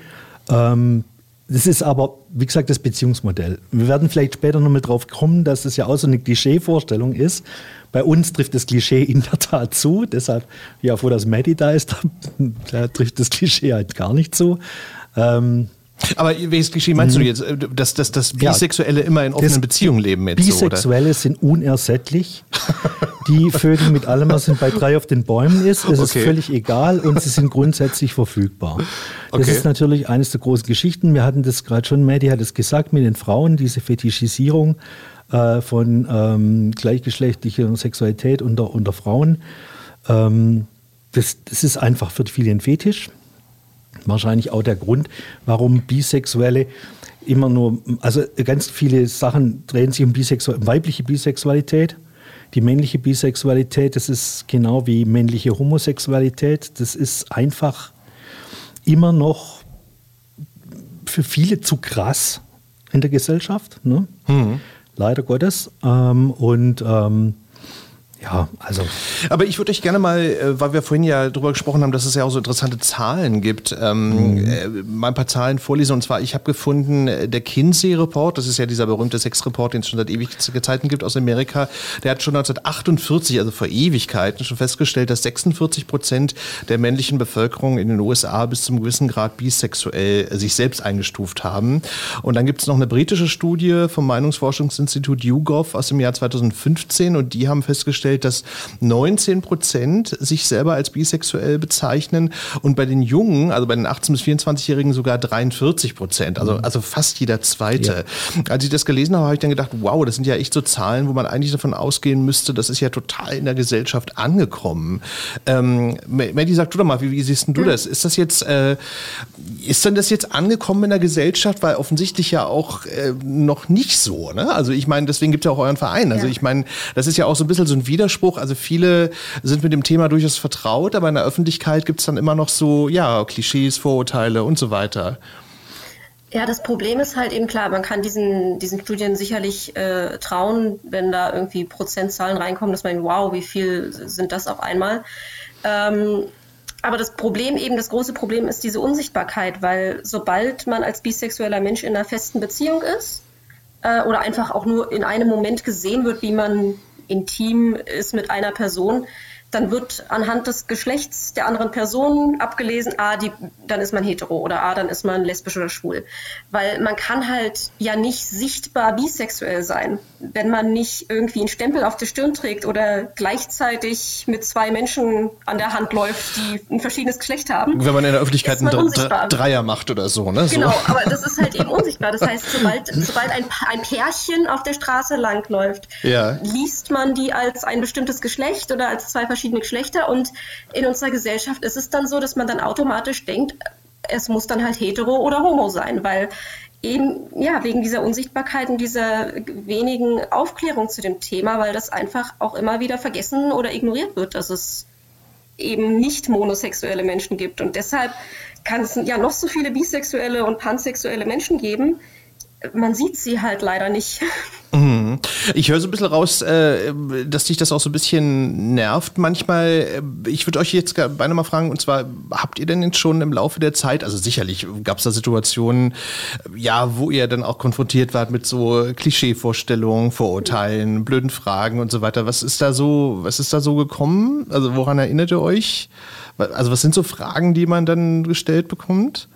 Speaker 7: Ähm, das ist aber, wie gesagt, das Beziehungsmodell. Wir werden vielleicht später nochmal drauf kommen, dass das ja auch so eine Klischee-Vorstellung ist. Bei uns trifft das Klischee in der Tat zu. Deshalb, ja, froh, dass Maddie da ist, da, <laughs> da trifft das Klischee halt gar nicht zu. Ähm,
Speaker 6: aber welches Klischee meinst du jetzt? Äh, Dass, dass, dass
Speaker 7: Ja.
Speaker 6: Bisexuelle immer in offenen Beziehungen leben jetzt so?
Speaker 7: Bisexuelle sind unersättlich. <laughs> Die Vögel mit allem, was bei drei auf den Bäumen ist, es
Speaker 6: Okay.
Speaker 7: ist völlig egal und sie sind grundsätzlich verfügbar. Das
Speaker 6: Okay.
Speaker 7: ist natürlich eines der großen Geschichten. Wir hatten das gerade schon, Maddie hat es gesagt, mit den Frauen, diese Fetischisierung äh, von ähm, gleichgeschlechtlicher Sexualität unter, unter Frauen. Ähm, das, das ist einfach für viele ein Fetisch. Wahrscheinlich auch der Grund, warum Bisexuelle immer nur, also ganz viele Sachen drehen sich um, Bisexu um weibliche Bisexualität. Die männliche Bisexualität, das ist genau wie männliche Homosexualität. Das ist einfach immer noch für viele zu krass in der Gesellschaft. Ne? Leider Gottes. Ähm, und ähm, Ja, also.
Speaker 6: Aber ich würde euch gerne mal, äh, weil wir vorhin ja darüber gesprochen haben, dass es ja auch so interessante Zahlen gibt, ähm, mhm. äh, mal ein paar Zahlen vorlesen. Und zwar, ich habe gefunden, äh, der Kinsey-Report, das ist ja dieser berühmte Sexreport, den es schon seit Ewigkeiten gibt aus Amerika, der hat schon 1948, also vor Ewigkeiten, schon festgestellt, dass 46 Prozent der männlichen Bevölkerung in den USA bis zum gewissen Grad bisexuell sich selbst eingestuft haben. Und dann gibt es noch eine britische Studie vom Meinungsforschungsinstitut YouGov aus dem Jahr 2015 und die haben festgestellt, festgestellt, dass 19 Prozent sich selber als bisexuell bezeichnen und bei den Jungen, also bei den 18- bis 24-Jährigen sogar 43 Prozent, also, mhm. also fast jeder Zweite. Ja. Als ich das gelesen habe, habe ich dann gedacht, wow, das sind ja echt so Zahlen, wo man eigentlich davon ausgehen müsste, das ist ja total in der Gesellschaft angekommen. Ähm, Maddie, sag du doch mal, wie, wie siehst du das? Ist das jetzt, äh, ist denn das jetzt angekommen in der Gesellschaft? Weil offensichtlich ja auch äh, noch nicht so, ne? Also ich meine, deswegen gibt es ja auch euren Verein. Also ja. ich meine, das ist ja auch so ein bisschen so ein Widerspruch Widerspruch. Also viele sind mit dem Thema durchaus vertraut, aber in der Öffentlichkeit gibt es dann immer noch so, ja, Klischees, Vorurteile und so weiter.
Speaker 8: Ja, das Problem ist halt eben klar, man kann diesen, diesen Studien sicherlich äh, trauen, wenn da irgendwie Prozentzahlen reinkommen, dass man denkt, wow, wie viel sind das auf einmal. Ähm, aber das Problem eben, das große Problem ist diese Unsichtbarkeit, weil sobald man als bisexueller Mensch in einer festen Beziehung ist äh, oder einfach auch nur in einem Moment gesehen wird, wie man intim ist mit einer Person, dann wird anhand des Geschlechts der anderen Person abgelesen, ah, die, dann ist man hetero oder ah, dann ist man lesbisch oder schwul. Weil man kann halt ja nicht sichtbar bisexuell sein, wenn man nicht irgendwie einen Stempel auf der Stirn trägt oder gleichzeitig mit zwei Menschen an der Hand läuft, die ein verschiedenes Geschlecht haben.
Speaker 6: Wenn man in der Öffentlichkeit einen Dreier macht oder so, ne?
Speaker 8: Genau, so. aber das ist halt eben unsichtbar. Das heißt, sobald, sobald ein, ein Pärchen auf der Straße langläuft, ja. liest man die als ein bestimmtes Geschlecht oder als zwei verschiedene verschiedene Geschlechter und in unserer Gesellschaft ist es dann so, dass man dann automatisch denkt, es muss dann halt hetero oder homo sein, weil eben ja wegen dieser Unsichtbarkeit und dieser wenigen Aufklärung zu dem Thema, weil das einfach auch immer wieder vergessen oder ignoriert wird, dass es eben nicht monosexuelle Menschen gibt. Und deshalb kann es ja noch so viele bisexuelle und pansexuelle Menschen geben, man sieht sie halt leider nicht.
Speaker 6: Mhm. Ich höre so ein bisschen raus, äh, dass dich das auch so ein bisschen nervt manchmal. Ich würde euch jetzt beinahe mal fragen, und zwar, habt ihr denn jetzt schon im Laufe der Zeit, also sicherlich gab es da Situationen, ja, wo ihr dann auch konfrontiert wart mit so Klischeevorstellungen, Vorurteilen, blöden Fragen und so weiter. Was ist da so, was ist da so gekommen? Also woran erinnert ihr euch? Also was sind so Fragen, die man dann gestellt bekommt?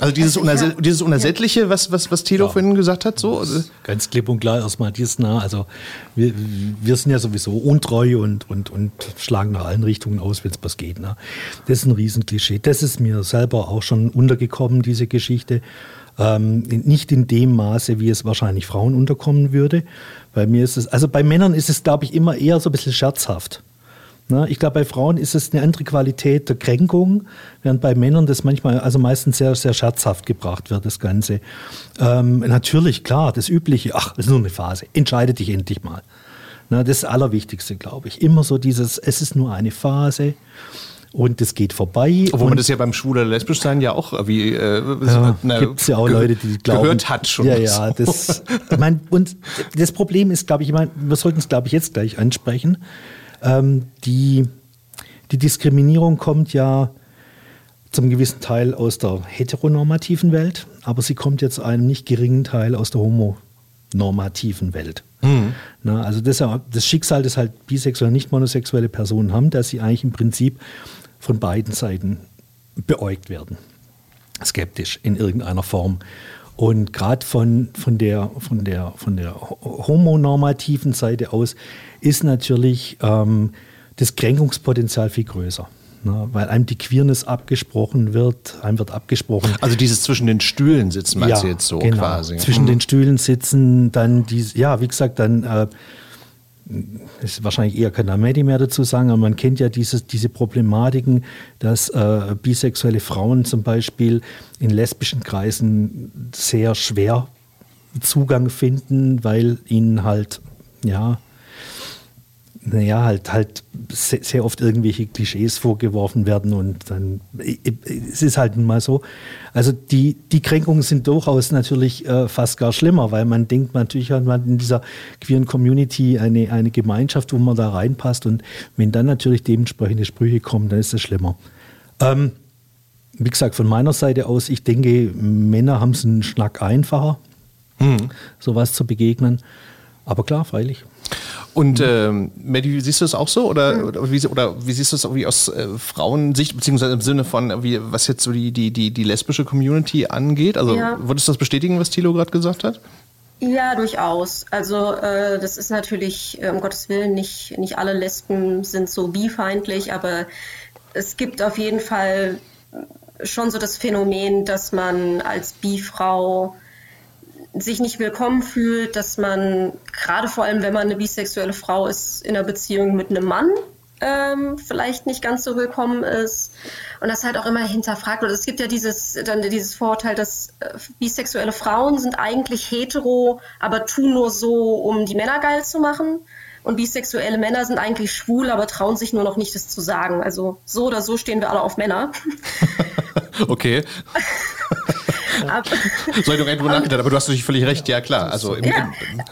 Speaker 6: Also dieses, also Unerse ja, dieses Unersättliche, was, was, was Thilo ja, vorhin gesagt hat, so?
Speaker 7: Ganz klipp und klar erstmal dies nah. Also wir, wir sind ja sowieso untreu und, und, und schlagen nach allen Richtungen aus, wenn es was geht. Ne? Das ist ein Riesenklischee. Das ist mir selber auch schon untergekommen, diese Geschichte. Ähm, nicht in dem Maße, wie es wahrscheinlich Frauen unterkommen würde. Bei mir ist es, also bei Männern ist es, glaube ich, immer eher so ein bisschen scherzhaft. Ne? Ich glaube, bei Frauen ist es eine andere Qualität der Kränkung, während bei Männern das manchmal, also meistens sehr, sehr scherzhaft gebracht wird, das Ganze. Ähm, natürlich, klar, das Übliche, ach, ist nur eine Phase, entscheide dich endlich mal. Ne? Das ist das Allerwichtigste, glaube ich. Immer so dieses, es ist nur eine Phase und es geht vorbei.
Speaker 6: Obwohl man das ja beim Schwul- oder Lesbischsein ja auch wie äh,
Speaker 7: ja, gibt es ja auch Leute, die glauben.
Speaker 6: Gehört hat schon.
Speaker 7: Ja, ja. Das, <laughs> ich mein, und das Problem ist, glaube ich, ich mein, wir sollten es, glaube ich, jetzt gleich ansprechen. Ähm, die, die Diskriminierung kommt ja zum gewissen Teil aus der heteronormativen Welt, aber sie kommt jetzt einem nicht geringen Teil aus der homonormativen Welt. Mhm. Na, also das, das, Schicksal, das halt bisexuelle, nicht monosexuelle Personen haben, dass sie eigentlich im Prinzip von beiden Seiten beäugt werden. Skeptisch in irgendeiner Form. Und gerade von, von, der, von, der, von der homonormativen Seite aus ist natürlich ähm, das Kränkungspotenzial viel größer. Ne, weil einem die Queerness abgesprochen wird, einem wird abgesprochen.
Speaker 6: Also dieses zwischen den Stühlen sitzen, meinst ja, du jetzt so genau. quasi?
Speaker 7: Zwischen mhm. den Stühlen sitzen, dann die, ja, wie gesagt, dann äh, ist wahrscheinlich eher kann Medi mehr dazu sagen, aber man kennt ja dieses, diese Problematiken, dass äh, bisexuelle Frauen zum Beispiel in lesbischen Kreisen sehr schwer Zugang finden, weil ihnen halt, ja, naja, halt, halt sehr, sehr oft irgendwelche Klischees vorgeworfen werden und dann, es ist halt nun mal so. Also die, die Kränkungen sind durchaus natürlich äh, fast gar schlimmer, weil man denkt natürlich hat man in dieser queeren Community eine, eine Gemeinschaft, wo man da reinpasst und wenn dann natürlich dementsprechende Sprüche kommen, dann ist es schlimmer. Ähm, wie gesagt, von meiner Seite aus, ich denke, Männer haben es einen Schnack einfacher, hm. sowas zu begegnen. Aber klar, freilich.
Speaker 6: Und ähm, Maddie, siehst du das auch so? Oder, oder, wie, oder wie siehst du das irgendwie aus äh, Frauensicht, beziehungsweise im Sinne von, wie, was jetzt so die, die, die, die lesbische Community angeht? Also ja. würdest du das bestätigen, was Thilo gerade gesagt hat?
Speaker 8: Ja, durchaus. Also äh, das ist natürlich, äh, um Gottes Willen, nicht, nicht alle Lesben sind so bifeindlich, aber es gibt auf jeden Fall schon so das Phänomen, dass man als Bifrau sich nicht willkommen fühlt, dass man gerade vor allem, wenn man eine bisexuelle Frau ist, in einer Beziehung mit einem Mann ähm, vielleicht nicht ganz so willkommen ist und das halt auch immer hinterfragt wird. Es gibt ja dieses, dann dieses Vorurteil, dass äh, bisexuelle Frauen sind eigentlich hetero, aber tun nur so, um die Männer geil zu machen. Und bisexuelle Männer sind eigentlich schwul, aber trauen sich nur noch nicht, das zu sagen. Also so oder so stehen wir alle auf Männer. <laughs>
Speaker 6: okay. Aber, so hätte ich irgendwo nachgedacht, aber du hast natürlich völlig recht, ja klar. Also im, ja. im,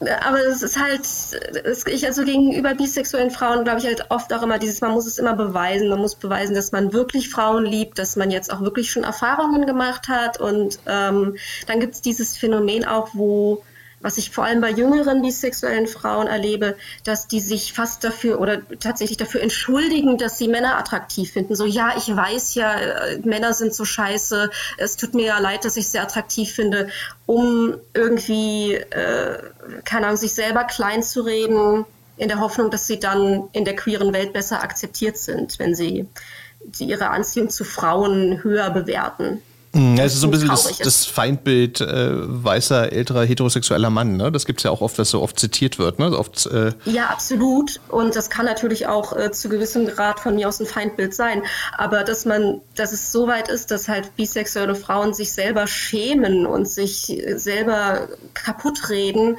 Speaker 8: aber es ist halt, es, ich also gegenüber bisexuellen Frauen glaube ich halt oft auch immer dieses, man muss es immer beweisen, man muss beweisen, dass man wirklich Frauen liebt, dass man jetzt auch wirklich schon Erfahrungen gemacht hat und ähm, dann gibt es dieses Phänomen auch, wo was ich vor allem bei jüngeren bisexuellen Frauen erlebe, dass die sich fast dafür oder tatsächlich dafür entschuldigen, dass sie Männer attraktiv finden. So, ja, ich weiß ja, äh, Männer sind so scheiße, es tut mir ja leid, dass ich sie attraktiv finde, um irgendwie, äh, keine Ahnung, sich selber klein zu reden, in der Hoffnung, dass sie dann in der queeren Welt besser akzeptiert sind, wenn sie ihre Anziehung zu Frauen höher bewerten.
Speaker 6: Mhm, ja, es ist so ein bisschen das, das Feindbild äh, weißer, älterer, heterosexueller Mann. Ne? Das gibt es ja auch oft, was so oft zitiert wird. Ne? Oft,
Speaker 8: äh ja, absolut. Und das kann natürlich auch äh, zu gewissem Grad von mir aus ein Feindbild sein. Aber dass man, dass es so weit ist, dass halt bisexuelle Frauen sich selber schämen und sich selber kaputt reden,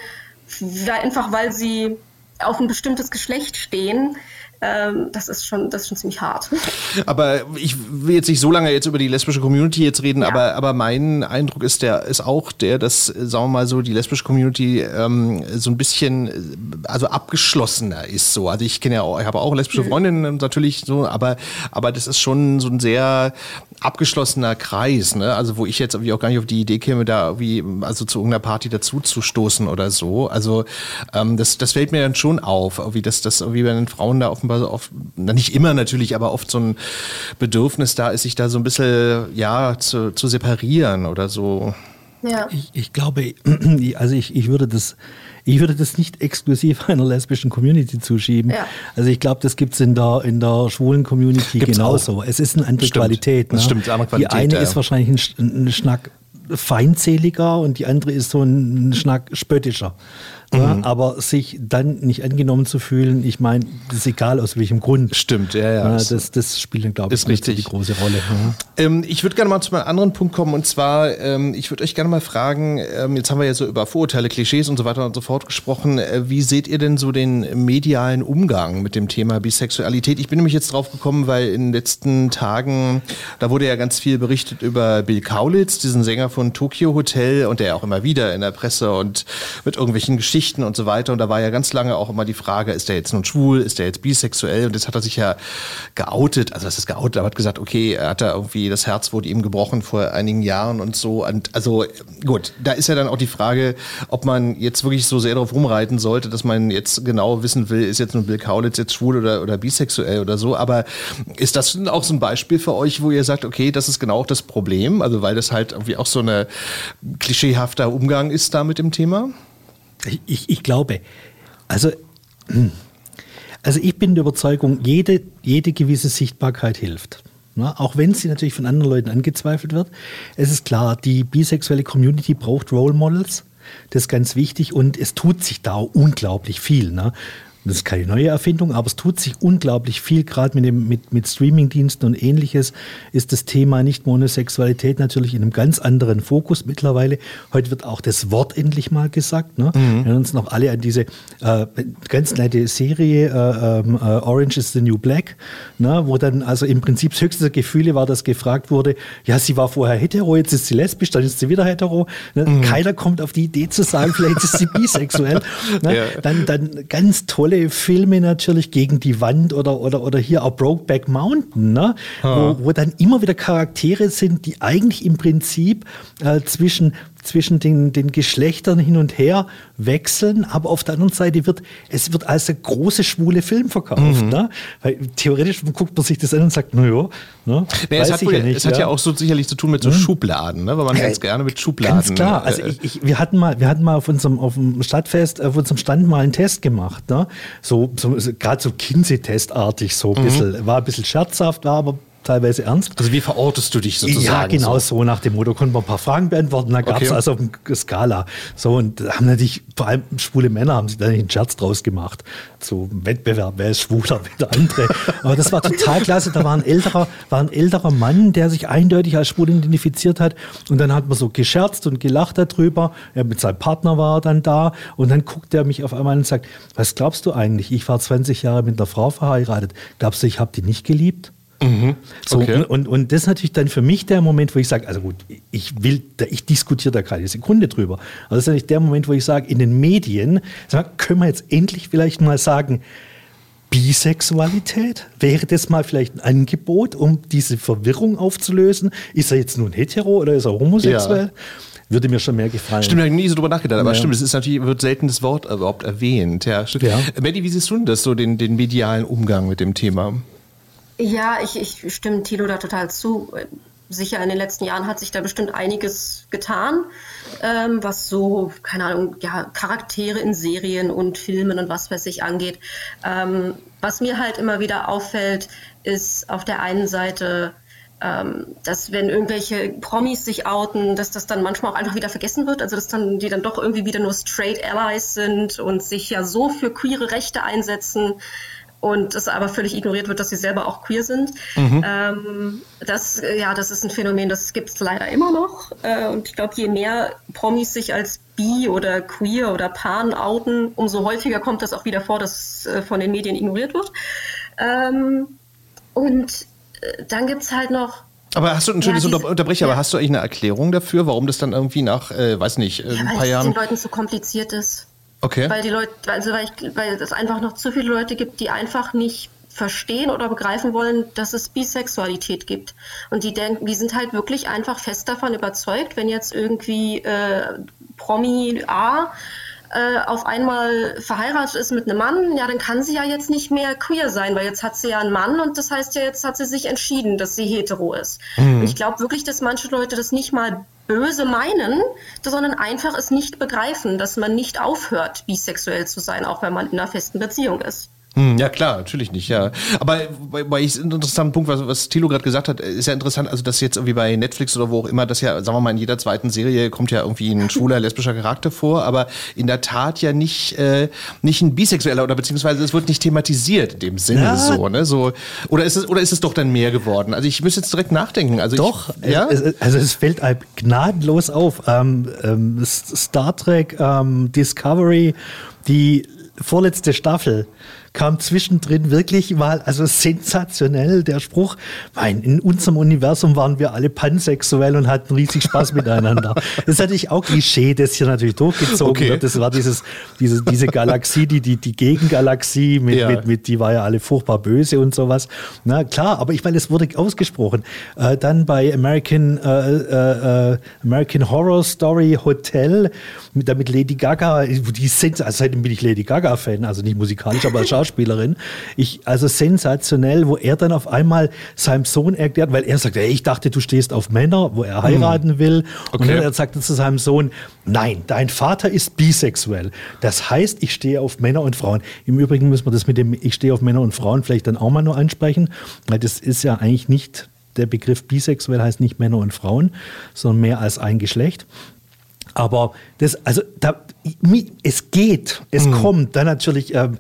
Speaker 8: einfach weil sie auf ein bestimmtes Geschlecht stehen, ähm, das ist schon, das ist schon ziemlich hart. <laughs>
Speaker 6: Aber ich will jetzt nicht so lange jetzt über die lesbische Community jetzt reden, ja. aber, aber mein Eindruck ist der, ist auch der, dass, sagen wir mal so, die lesbische Community ähm, so ein bisschen, also abgeschlossener ist so. Also ich kenne ja auch, ich habe auch lesbische mhm. Freundinnen natürlich so, aber, aber das ist schon so ein sehr abgeschlossener Kreis, ne? Also wo ich jetzt irgendwie auch gar nicht auf die Idee käme, da wie also zu irgendeiner Party dazu zu stoßen oder so. Also ähm, das, das fällt mir dann schon auf, wie das, das wie bei den Frauen da offenbar so oft, nicht immer natürlich, aber oft so ein Bedürfnis da ist, sich da so ein bisschen ja zu, zu separieren oder so.
Speaker 7: Ja. Ich, ich glaube, <clears throat> also ich, ich würde das ich würde das nicht exklusiv <laughs> einer lesbischen Community zuschieben. Ja. Also ich glaube, das gibt es in der, in der schwulen Community gibt's genauso. Auch. Es ist eine andere stimmt. Qualität. Ne?
Speaker 6: Das stimmt, andere
Speaker 7: Qualität. Die eine ja. ist wahrscheinlich ein, ein Schnack feindseliger und die andere ist so ein Schnack spöttischer. Ja, mhm. Aber sich dann nicht angenommen zu fühlen, ich meine, das ist egal aus welchem Grund.
Speaker 6: Stimmt, ja, ja.
Speaker 7: ja das, das spielt dann, glaube ich,
Speaker 6: richtig.
Speaker 7: die große Rolle.
Speaker 6: Ja. Ähm, ich würde gerne mal zu einem anderen Punkt kommen und zwar, ähm, ich würde euch gerne mal fragen, ähm, jetzt haben wir ja so über Vorurteile, Klischees und so weiter und so fort gesprochen. Äh, wie seht ihr denn so den medialen Umgang mit dem Thema Bisexualität? Ich bin nämlich jetzt drauf gekommen, weil in den letzten Tagen, da wurde ja ganz viel berichtet über Bill Kaulitz, diesen Sänger von Tokyo Hotel und der auch immer wieder in der Presse und mit irgendwelchen Geschichten Geschichten und so weiter. Und da war ja ganz lange auch immer die Frage, ist der jetzt nun schwul, ist der jetzt bisexuell? Und jetzt hat er sich ja geoutet, also das ist geoutet, er hat gesagt, okay, er hat da irgendwie, das Herz wurde ihm gebrochen vor einigen Jahren und so. Und also gut, da ist ja dann auch die Frage, ob man jetzt wirklich so sehr darauf rumreiten sollte, dass man jetzt genau wissen will, ist jetzt nun Bill Kaulitz jetzt schwul oder, oder bisexuell oder so. Aber ist das auch so ein Beispiel für euch, wo ihr sagt, okay, das ist genau auch das Problem? Also weil das halt irgendwie auch so eine klischeehafter Umgang ist da mit dem Thema?
Speaker 7: Ich, ich glaube, also, also ich bin der Überzeugung, jede, jede gewisse Sichtbarkeit hilft. Ja, auch wenn sie natürlich von anderen Leuten angezweifelt wird. Es ist klar, die bisexuelle Community braucht Role Models. Das ist ganz wichtig und es tut sich da unglaublich viel. Ne? Das ist keine neue Erfindung, aber es tut sich unglaublich viel, gerade mit, mit, mit Streamingdiensten und ähnliches, ist das Thema nicht Monosexualität natürlich in einem ganz anderen Fokus mittlerweile. Heute wird auch das Wort endlich mal gesagt. Ne? Mhm. Wir erinnern uns noch alle an diese äh, ganz nette Serie äh, ähm, äh, Orange is the New Black, ne? wo dann also im Prinzip das höchste Gefühle war, dass gefragt wurde, ja, sie war vorher hetero, jetzt ist sie lesbisch, dann ist sie wieder hetero. Ne? Mhm. Keiner kommt auf die Idee zu sagen, vielleicht ist sie <laughs> bisexuell. Ne? Ja. Dann, dann ganz tolle Filme natürlich gegen die Wand oder, oder, oder hier auch Brokeback Mountain, ne? wo, wo dann immer wieder Charaktere sind, die eigentlich im Prinzip äh, zwischen zwischen den, den Geschlechtern hin und her wechseln, aber auf der anderen Seite wird es wird als der große schwule Film verkauft. Mhm. Ne? Weil theoretisch guckt man sich das an und sagt, naja, ne?
Speaker 6: Nee, es, hat, wohl, ja nicht, es hat ja auch so sicherlich zu tun mit so mhm. Schubladen, ne? weil man ja, ganz gerne mit Schubladen. Ganz
Speaker 7: klar, also äh, ich, ich, wir hatten mal, wir hatten mal auf unserem auf dem Stadtfest, auf unserem Stand mal einen Test gemacht, ne? so, so, so gerade so Kinsey-Testartig, so ein mhm. bisschen, war ein bisschen scherzhaft, war aber teilweise ernst.
Speaker 6: Also wie verortest du dich sozusagen?
Speaker 7: Ja, genau so, so nach dem Motto, konnten wir ein paar Fragen beantworten, da gab es okay. also eine Skala. So, und haben natürlich, vor allem schwule Männer haben sich da nicht einen Scherz draus gemacht. So Wettbewerb, wer ist schwuler wie der andere. Aber das war total klasse. Da war ein älterer, war ein älterer Mann, der sich eindeutig als schwul identifiziert hat. Und dann hat man so gescherzt und gelacht darüber. Er mit seinem Partner war dann da. Und dann guckt er mich auf einmal und sagt, was glaubst du eigentlich? Ich war 20 Jahre mit einer Frau verheiratet. Glaubst du, ich habe die nicht geliebt? Mhm. So, okay. und, und das ist natürlich dann für mich der Moment, wo ich sage, also gut, ich will, ich diskutiere da keine Sekunde drüber. Also das ist natürlich der Moment, wo ich sage, in den Medien, sag, können wir jetzt endlich vielleicht mal sagen, Bisexualität? Wäre das mal vielleicht ein Angebot, um diese Verwirrung aufzulösen? Ist er jetzt nun hetero oder ist er homosexuell? Ja würde mir schon mehr gefallen.
Speaker 6: Stimmt, ich habe nie so drüber nachgedacht, aber ja. stimmt, es ist natürlich, wird selten das Wort überhaupt erwähnt. Ja, Ja. Maddie, wie siehst du denn das, so den, den medialen Umgang mit dem Thema?
Speaker 8: Ja, ich, ich stimme Thilo da total zu. Sicher, in den letzten Jahren hat sich da bestimmt einiges getan, ähm, was so, keine Ahnung, ja, Charaktere in Serien und Filmen und was weiß ich angeht. Ähm, was mir halt immer wieder auffällt, ist auf der einen Seite, ähm, dass wenn irgendwelche Promis sich outen, dass das dann manchmal auch einfach wieder vergessen wird, also dass dann die dann doch irgendwie wieder nur straight Allies sind und sich ja so für queere Rechte einsetzen und es aber völlig ignoriert wird, dass sie selber auch queer sind. Mhm. Ähm, das, ja, das ist ein Phänomen, das gibt es leider immer noch. Äh, und ich glaube, je mehr Promis sich als bi oder queer oder pan outen, umso häufiger kommt das auch wieder vor, dass äh, von den Medien ignoriert wird. Ähm, und äh, dann gibt es halt noch
Speaker 6: aber hast du, Entschuldigung, ja, unterbreche, ja. aber hast du eigentlich eine Erklärung dafür, warum das dann irgendwie nach, äh, weiß nicht, äh, ein
Speaker 8: ja,
Speaker 6: paar Jahren.
Speaker 8: den Leuten zu kompliziert ist.
Speaker 6: Okay.
Speaker 8: Weil die Leute, also weil, ich, weil es einfach noch zu viele Leute gibt, die einfach nicht verstehen oder begreifen wollen, dass es Bisexualität gibt. Und die denken, die sind halt wirklich einfach fest davon überzeugt, wenn jetzt irgendwie äh, Promi A äh, auf einmal verheiratet ist mit einem Mann, ja, dann kann sie ja jetzt nicht mehr queer sein, weil jetzt hat sie ja einen Mann und das heißt ja, jetzt hat sie sich entschieden, dass sie hetero ist. Mhm. Ich glaube wirklich, dass manche Leute das nicht mal böse meinen, sondern einfach es nicht begreifen, dass man nicht aufhört, bisexuell zu sein, auch wenn man in einer festen Beziehung ist.
Speaker 6: Hm, ja, klar, natürlich nicht, ja. Aber weil ich einen interessanten Punkt, was, was Thilo gerade gesagt hat, ist ja interessant, also dass jetzt irgendwie bei Netflix oder wo auch immer, dass ja, sagen wir mal, in jeder zweiten Serie kommt ja irgendwie ein schwuler, lesbischer Charakter vor, aber in der Tat ja nicht, äh, nicht ein bisexueller oder beziehungsweise es wird nicht thematisiert in dem Sinne ja. so, ne? So, oder ist es, oder ist es doch dann mehr geworden? Also ich müsste jetzt direkt nachdenken. Also
Speaker 7: doch, ich, ja? Es, also es fällt einem gnadenlos auf. Ähm, ähm, Star Trek, ähm, Discovery, die vorletzte Staffel kam zwischendrin wirklich mal, also sensationell der Spruch, mein, in unserem Universum waren wir alle pansexuell und hatten riesig Spaß miteinander. <laughs> Das ist natürlich auch Klischee, das hier natürlich durchgezogen okay. wird. Das war dieses, diese, diese Galaxie, die, die, die Gegengalaxie, mit, ja. mit, mit, die war ja alle furchtbar böse und sowas. Na klar, aber ich meine, es wurde ausgesprochen. Äh, dann bei American, äh, äh, äh American Horror Story Hotel, mit, damit Lady Gaga, die sind, also seitdem bin ich Lady Gaga-Fan, also nicht musikalisch, aber als Schauspielerin. Ich, also sensationell, wo er dann auf einmal seinem Sohn erklärt, weil er sagt, ey, ich dachte, du stehst auf Männer, wo er heiraten hm. will. Okay. Und er sagt zu seinem Sohn, nein, dein Vater ist bisexuell. Das heißt, ich stehe auf Männer und Frauen. Im Übrigen müssen wir das mit dem Ich stehe auf Männer und Frauen vielleicht dann auch mal nur ansprechen, weil das ist ja eigentlich nicht der Begriff bisexuell heißt nicht Männer und Frauen, sondern mehr als ein Geschlecht. Aber das, also da, es geht, es mhm. kommt. Dann natürlich, ähm,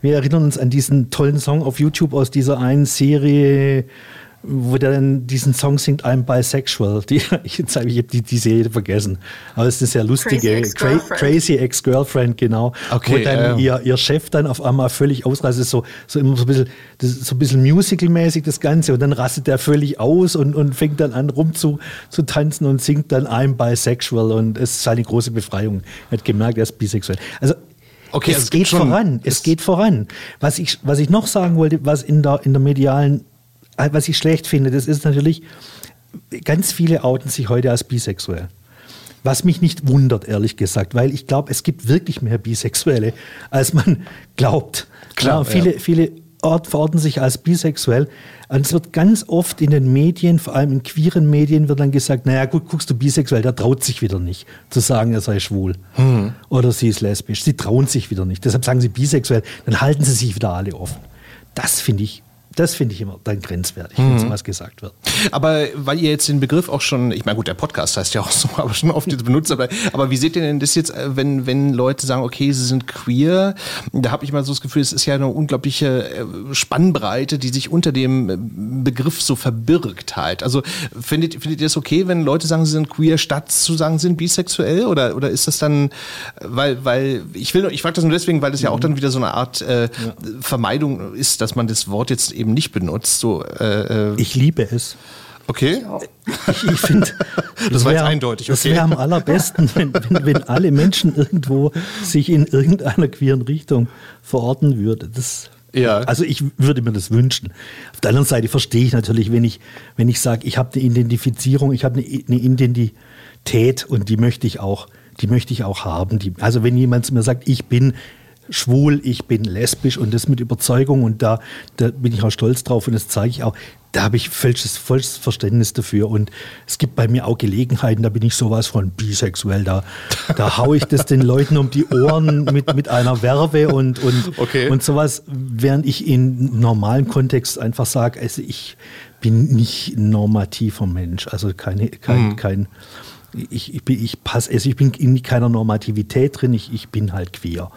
Speaker 7: wir erinnern uns an diesen tollen Song auf YouTube aus dieser einen Serie, wo der dann diesen Song singt, I'm bisexual. Die, <laughs> jetzt habe ich die, die Serie vergessen. Aber es ist eine sehr lustige, Crazy Ex-Girlfriend, genau.
Speaker 6: Okay,
Speaker 7: wo dann
Speaker 6: äh,
Speaker 7: ihr, ihr Chef dann auf einmal völlig ausrastet. So, so immer so ein bisschen, das so ein bisschen musical-mäßig das Ganze. Und dann rastet er völlig aus und, und fängt dann an rum zu, zu tanzen und singt dann I'm bisexual. Und es ist seine große Befreiung. Er hat gemerkt, er ist bisexuell. Also
Speaker 6: Okay,
Speaker 7: es
Speaker 6: also es
Speaker 7: geht
Speaker 6: schon-
Speaker 7: voran. Es geht voran. Was ich, was ich noch sagen wollte, was in der, in der medialen, was ich schlecht finde, das ist natürlich, ganz viele outen sich heute als bisexuell. Was mich nicht wundert, ehrlich gesagt, weil ich glaube, es gibt wirklich mehr Bisexuelle, als man glaubt.
Speaker 6: Klar,
Speaker 7: Ja, viele, viele Ort, verorten sich als bisexuell. Und es wird ganz oft in den Medien, vor allem in queeren Medien, wird dann gesagt, naja gut, guckst du bisexuell, der traut sich wieder nicht zu sagen, er sei schwul. Oder sie ist lesbisch. Sie trauen sich wieder nicht. Deshalb sagen sie bisexuell, dann halten sie sich wieder alle offen. Das finde ich, das finde ich immer dann grenzwertig, wenn so was gesagt wird.
Speaker 6: Aber weil ihr jetzt den Begriff auch schon, ich meine, gut, der Podcast heißt ja auch so, <laughs> aber schon oft jetzt benutzt, aber, aber wie seht ihr denn das jetzt, äh, wenn, wenn Leute sagen, okay, sie sind queer? Da habe ich mal so das Gefühl, es ist ja eine unglaubliche äh, Spannbreite, die sich unter dem äh, Begriff so verbirgt halt. Also findet, findet ihr es okay, wenn Leute sagen, sie sind queer, statt zu sagen, sie sind bisexuell? Oder, oder ist das dann, weil, weil, ich will, ich frage das nur deswegen, weil das ja auch dann wieder so eine Art äh, Vermeidung ist, dass man das Wort jetzt eben nicht benutzt. So, äh, äh,
Speaker 7: Ich liebe es.
Speaker 6: okay.
Speaker 7: Ich, ich finde, <laughs>
Speaker 6: Das war jetzt eindeutig,
Speaker 7: Das
Speaker 6: okay.
Speaker 7: wäre am allerbesten, wenn, wenn, wenn alle Menschen irgendwo sich in irgendeiner queeren Richtung verorten würden. Das,
Speaker 6: Ja.
Speaker 7: Also ich würde mir das wünschen. Auf der anderen Seite verstehe ich natürlich, wenn ich, wenn ich sage, ich habe eine Identifizierung, ich habe eine, eine Identität und die möchte ich auch, die möchte ich auch haben. Die, also wenn jemand zu mir sagt, ich bin schwul, ich bin lesbisch und das mit Überzeugung und da, da bin ich auch stolz drauf und das zeige ich auch. Da habe ich vollstes, vollstes Verständnis dafür und es gibt bei mir auch Gelegenheiten, da bin ich sowas von bisexuell, da, da haue ich das den Leuten um die Ohren mit, mit einer Werbe und, und,
Speaker 6: Okay.
Speaker 7: und sowas, während ich in normalen Kontext einfach sage, also ich bin nicht ein normativer Mensch, also keine, kein, kein ich, ich, bin, ich passe, also ich bin in keiner Normativität drin, ich, ich bin halt queer.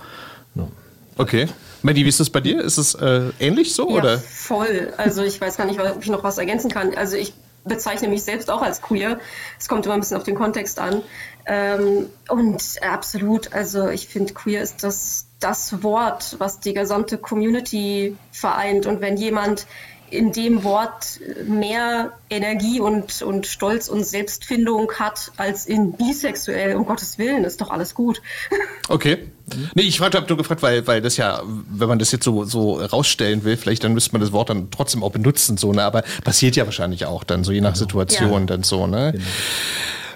Speaker 7: No.
Speaker 6: Okay. Mandy, wie ist das bei dir? Ist es äh, ähnlich so?
Speaker 8: Ja,
Speaker 6: oder?
Speaker 8: voll. Also ich weiß gar nicht, ob ich noch was ergänzen kann. Also ich bezeichne mich selbst auch als queer. Es kommt immer ein bisschen auf den Kontext an. Ähm, und absolut, also ich finde, queer ist das, das Wort, was die gesamte Community vereint. Und wenn jemand in dem Wort mehr Energie und, und Stolz und Selbstfindung hat als in bisexuell, um Gottes Willen, ist doch alles gut. <laughs>
Speaker 6: Okay. Nee, ich fragte, hab nur gefragt, weil, weil das ja, wenn man das jetzt so, so rausstellen will, vielleicht dann müsste man das Wort dann trotzdem auch benutzen, so, ne? Aber passiert ja wahrscheinlich auch dann, so je nach Situation
Speaker 8: Ja.
Speaker 6: dann so, ne?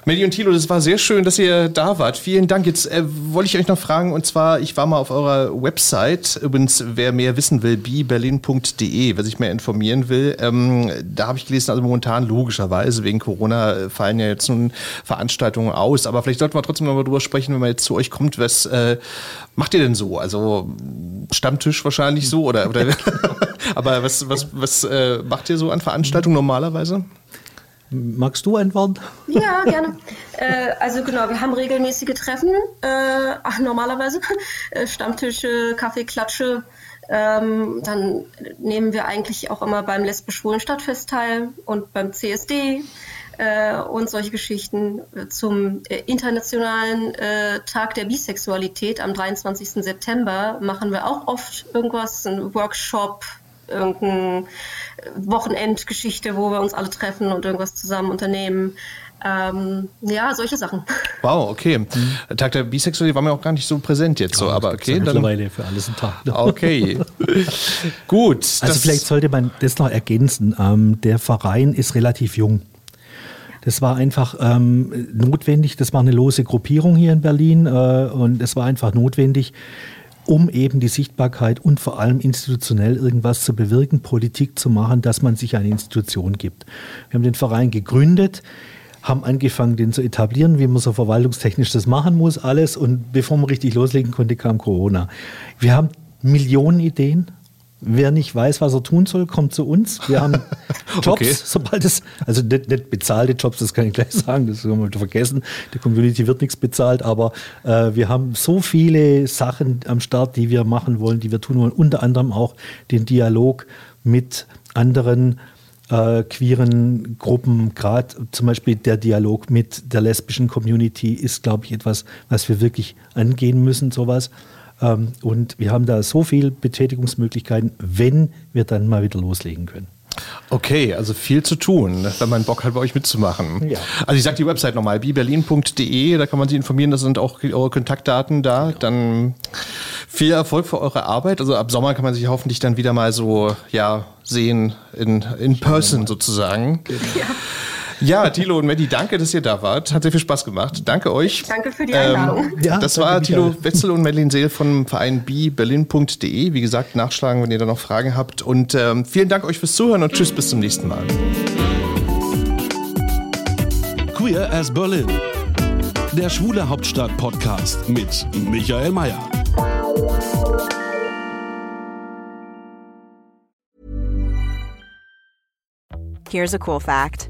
Speaker 6: Melly und Thilo, das war sehr schön, dass ihr da wart. Vielen Dank. Jetzt äh, wollte ich euch noch fragen, und zwar, ich war mal auf eurer Website, übrigens, wer mehr wissen will, biberlin.de, wer sich mehr informieren will, ähm, da habe ich gelesen, also momentan logischerweise wegen Corona äh, fallen ja jetzt nun Veranstaltungen aus, aber vielleicht sollten wir trotzdem noch mal drüber sprechen, wenn man jetzt zu euch kommt, was äh, macht ihr denn so? Also Stammtisch wahrscheinlich so oder, oder <laughs> <laughs> aber was, was, was äh, macht ihr so an Veranstaltungen normalerweise?
Speaker 7: Magst du antworten?
Speaker 8: Ja, gerne. äh, also genau, wir haben regelmäßige Treffen, äh, ach, normalerweise, äh, Stammtische, Kaffeeklatsche. Ähm, dann nehmen wir eigentlich auch immer beim lesbisch-schwulen Stadtfest teil und beim CSD äh, und solche Geschichten. Äh, Zum äh, internationalen Tag der Bisexualität am 23. September machen wir auch oft irgendwas, ein Workshop, irgendeine Wochenendgeschichte, wo wir uns alle treffen und irgendwas zusammen unternehmen. Ähm, ja, solche Sachen.
Speaker 6: Wow, okay.
Speaker 7: Mhm.
Speaker 6: Tag der Bisexualität war mir auch gar nicht so präsent jetzt so, aber okay, dann.
Speaker 7: Mittlerweile für alles ein Tag. ne?
Speaker 6: Okay. <laughs> Gut.
Speaker 7: Also vielleicht sollte man das noch ergänzen. Ähm, der Verein ist relativ jung. Das war einfach ähm, notwendig. Das war eine lose Gruppierung hier in Berlin äh, und es war einfach notwendig, um eben die Sichtbarkeit und vor allem institutionell irgendwas zu bewirken, Politik zu machen, dass man sich eine Institution gibt. Wir haben den Verein gegründet, haben angefangen, den zu etablieren, wie man so verwaltungstechnisch das machen muss, alles. Und bevor man richtig loslegen konnte, kam Corona. Wir haben Millionen Ideen Wer nicht weiß, was er tun soll, kommt zu uns. Wir haben <laughs> Jobs,
Speaker 6: Okay.
Speaker 7: sobald es, also nicht, nicht bezahlte Jobs, das kann ich gleich <laughs> sagen, das können wir vergessen. Der Community wird nichts bezahlt, aber äh, wir haben so viele Sachen am Start, die wir machen wollen, die wir tun wollen. Unter anderem auch den Dialog mit anderen äh, queeren Gruppen, gerade zum Beispiel der Dialog mit der lesbischen Community ist, glaube ich, etwas, was wir wirklich angehen müssen, sowas. Ähm, und wir haben da so viel Betätigungsmöglichkeiten, wenn wir dann mal wieder loslegen können.
Speaker 6: Okay, also viel zu tun, wenn man Bock hat, bei euch mitzumachen.
Speaker 7: Ja.
Speaker 6: Also ich sage die Website nochmal, biberlin.de, da kann man sich informieren, da sind auch eure Kontaktdaten da. Dann viel Erfolg für eure Arbeit. Also ab Sommer kann man sich hoffentlich dann wieder mal so ja, sehen, in, in person sozusagen. Ja, Thilo und Maddie, danke, dass ihr da wart. Hat sehr viel Spaß gemacht. Danke euch.
Speaker 8: Danke für die Einladung.
Speaker 7: Ja,
Speaker 6: das war Thilo. Wetzel und Madeline Seel vom Verein biberlin.de. Wie gesagt, nachschlagen, wenn ihr da noch Fragen habt. Und ähm, vielen Dank euch fürs Zuhören und tschüss, bis zum nächsten Mal.
Speaker 1: Queer as Berlin. Der Schwule Hauptstadt Podcast mit Michael Mayer.
Speaker 9: Here's a cool fact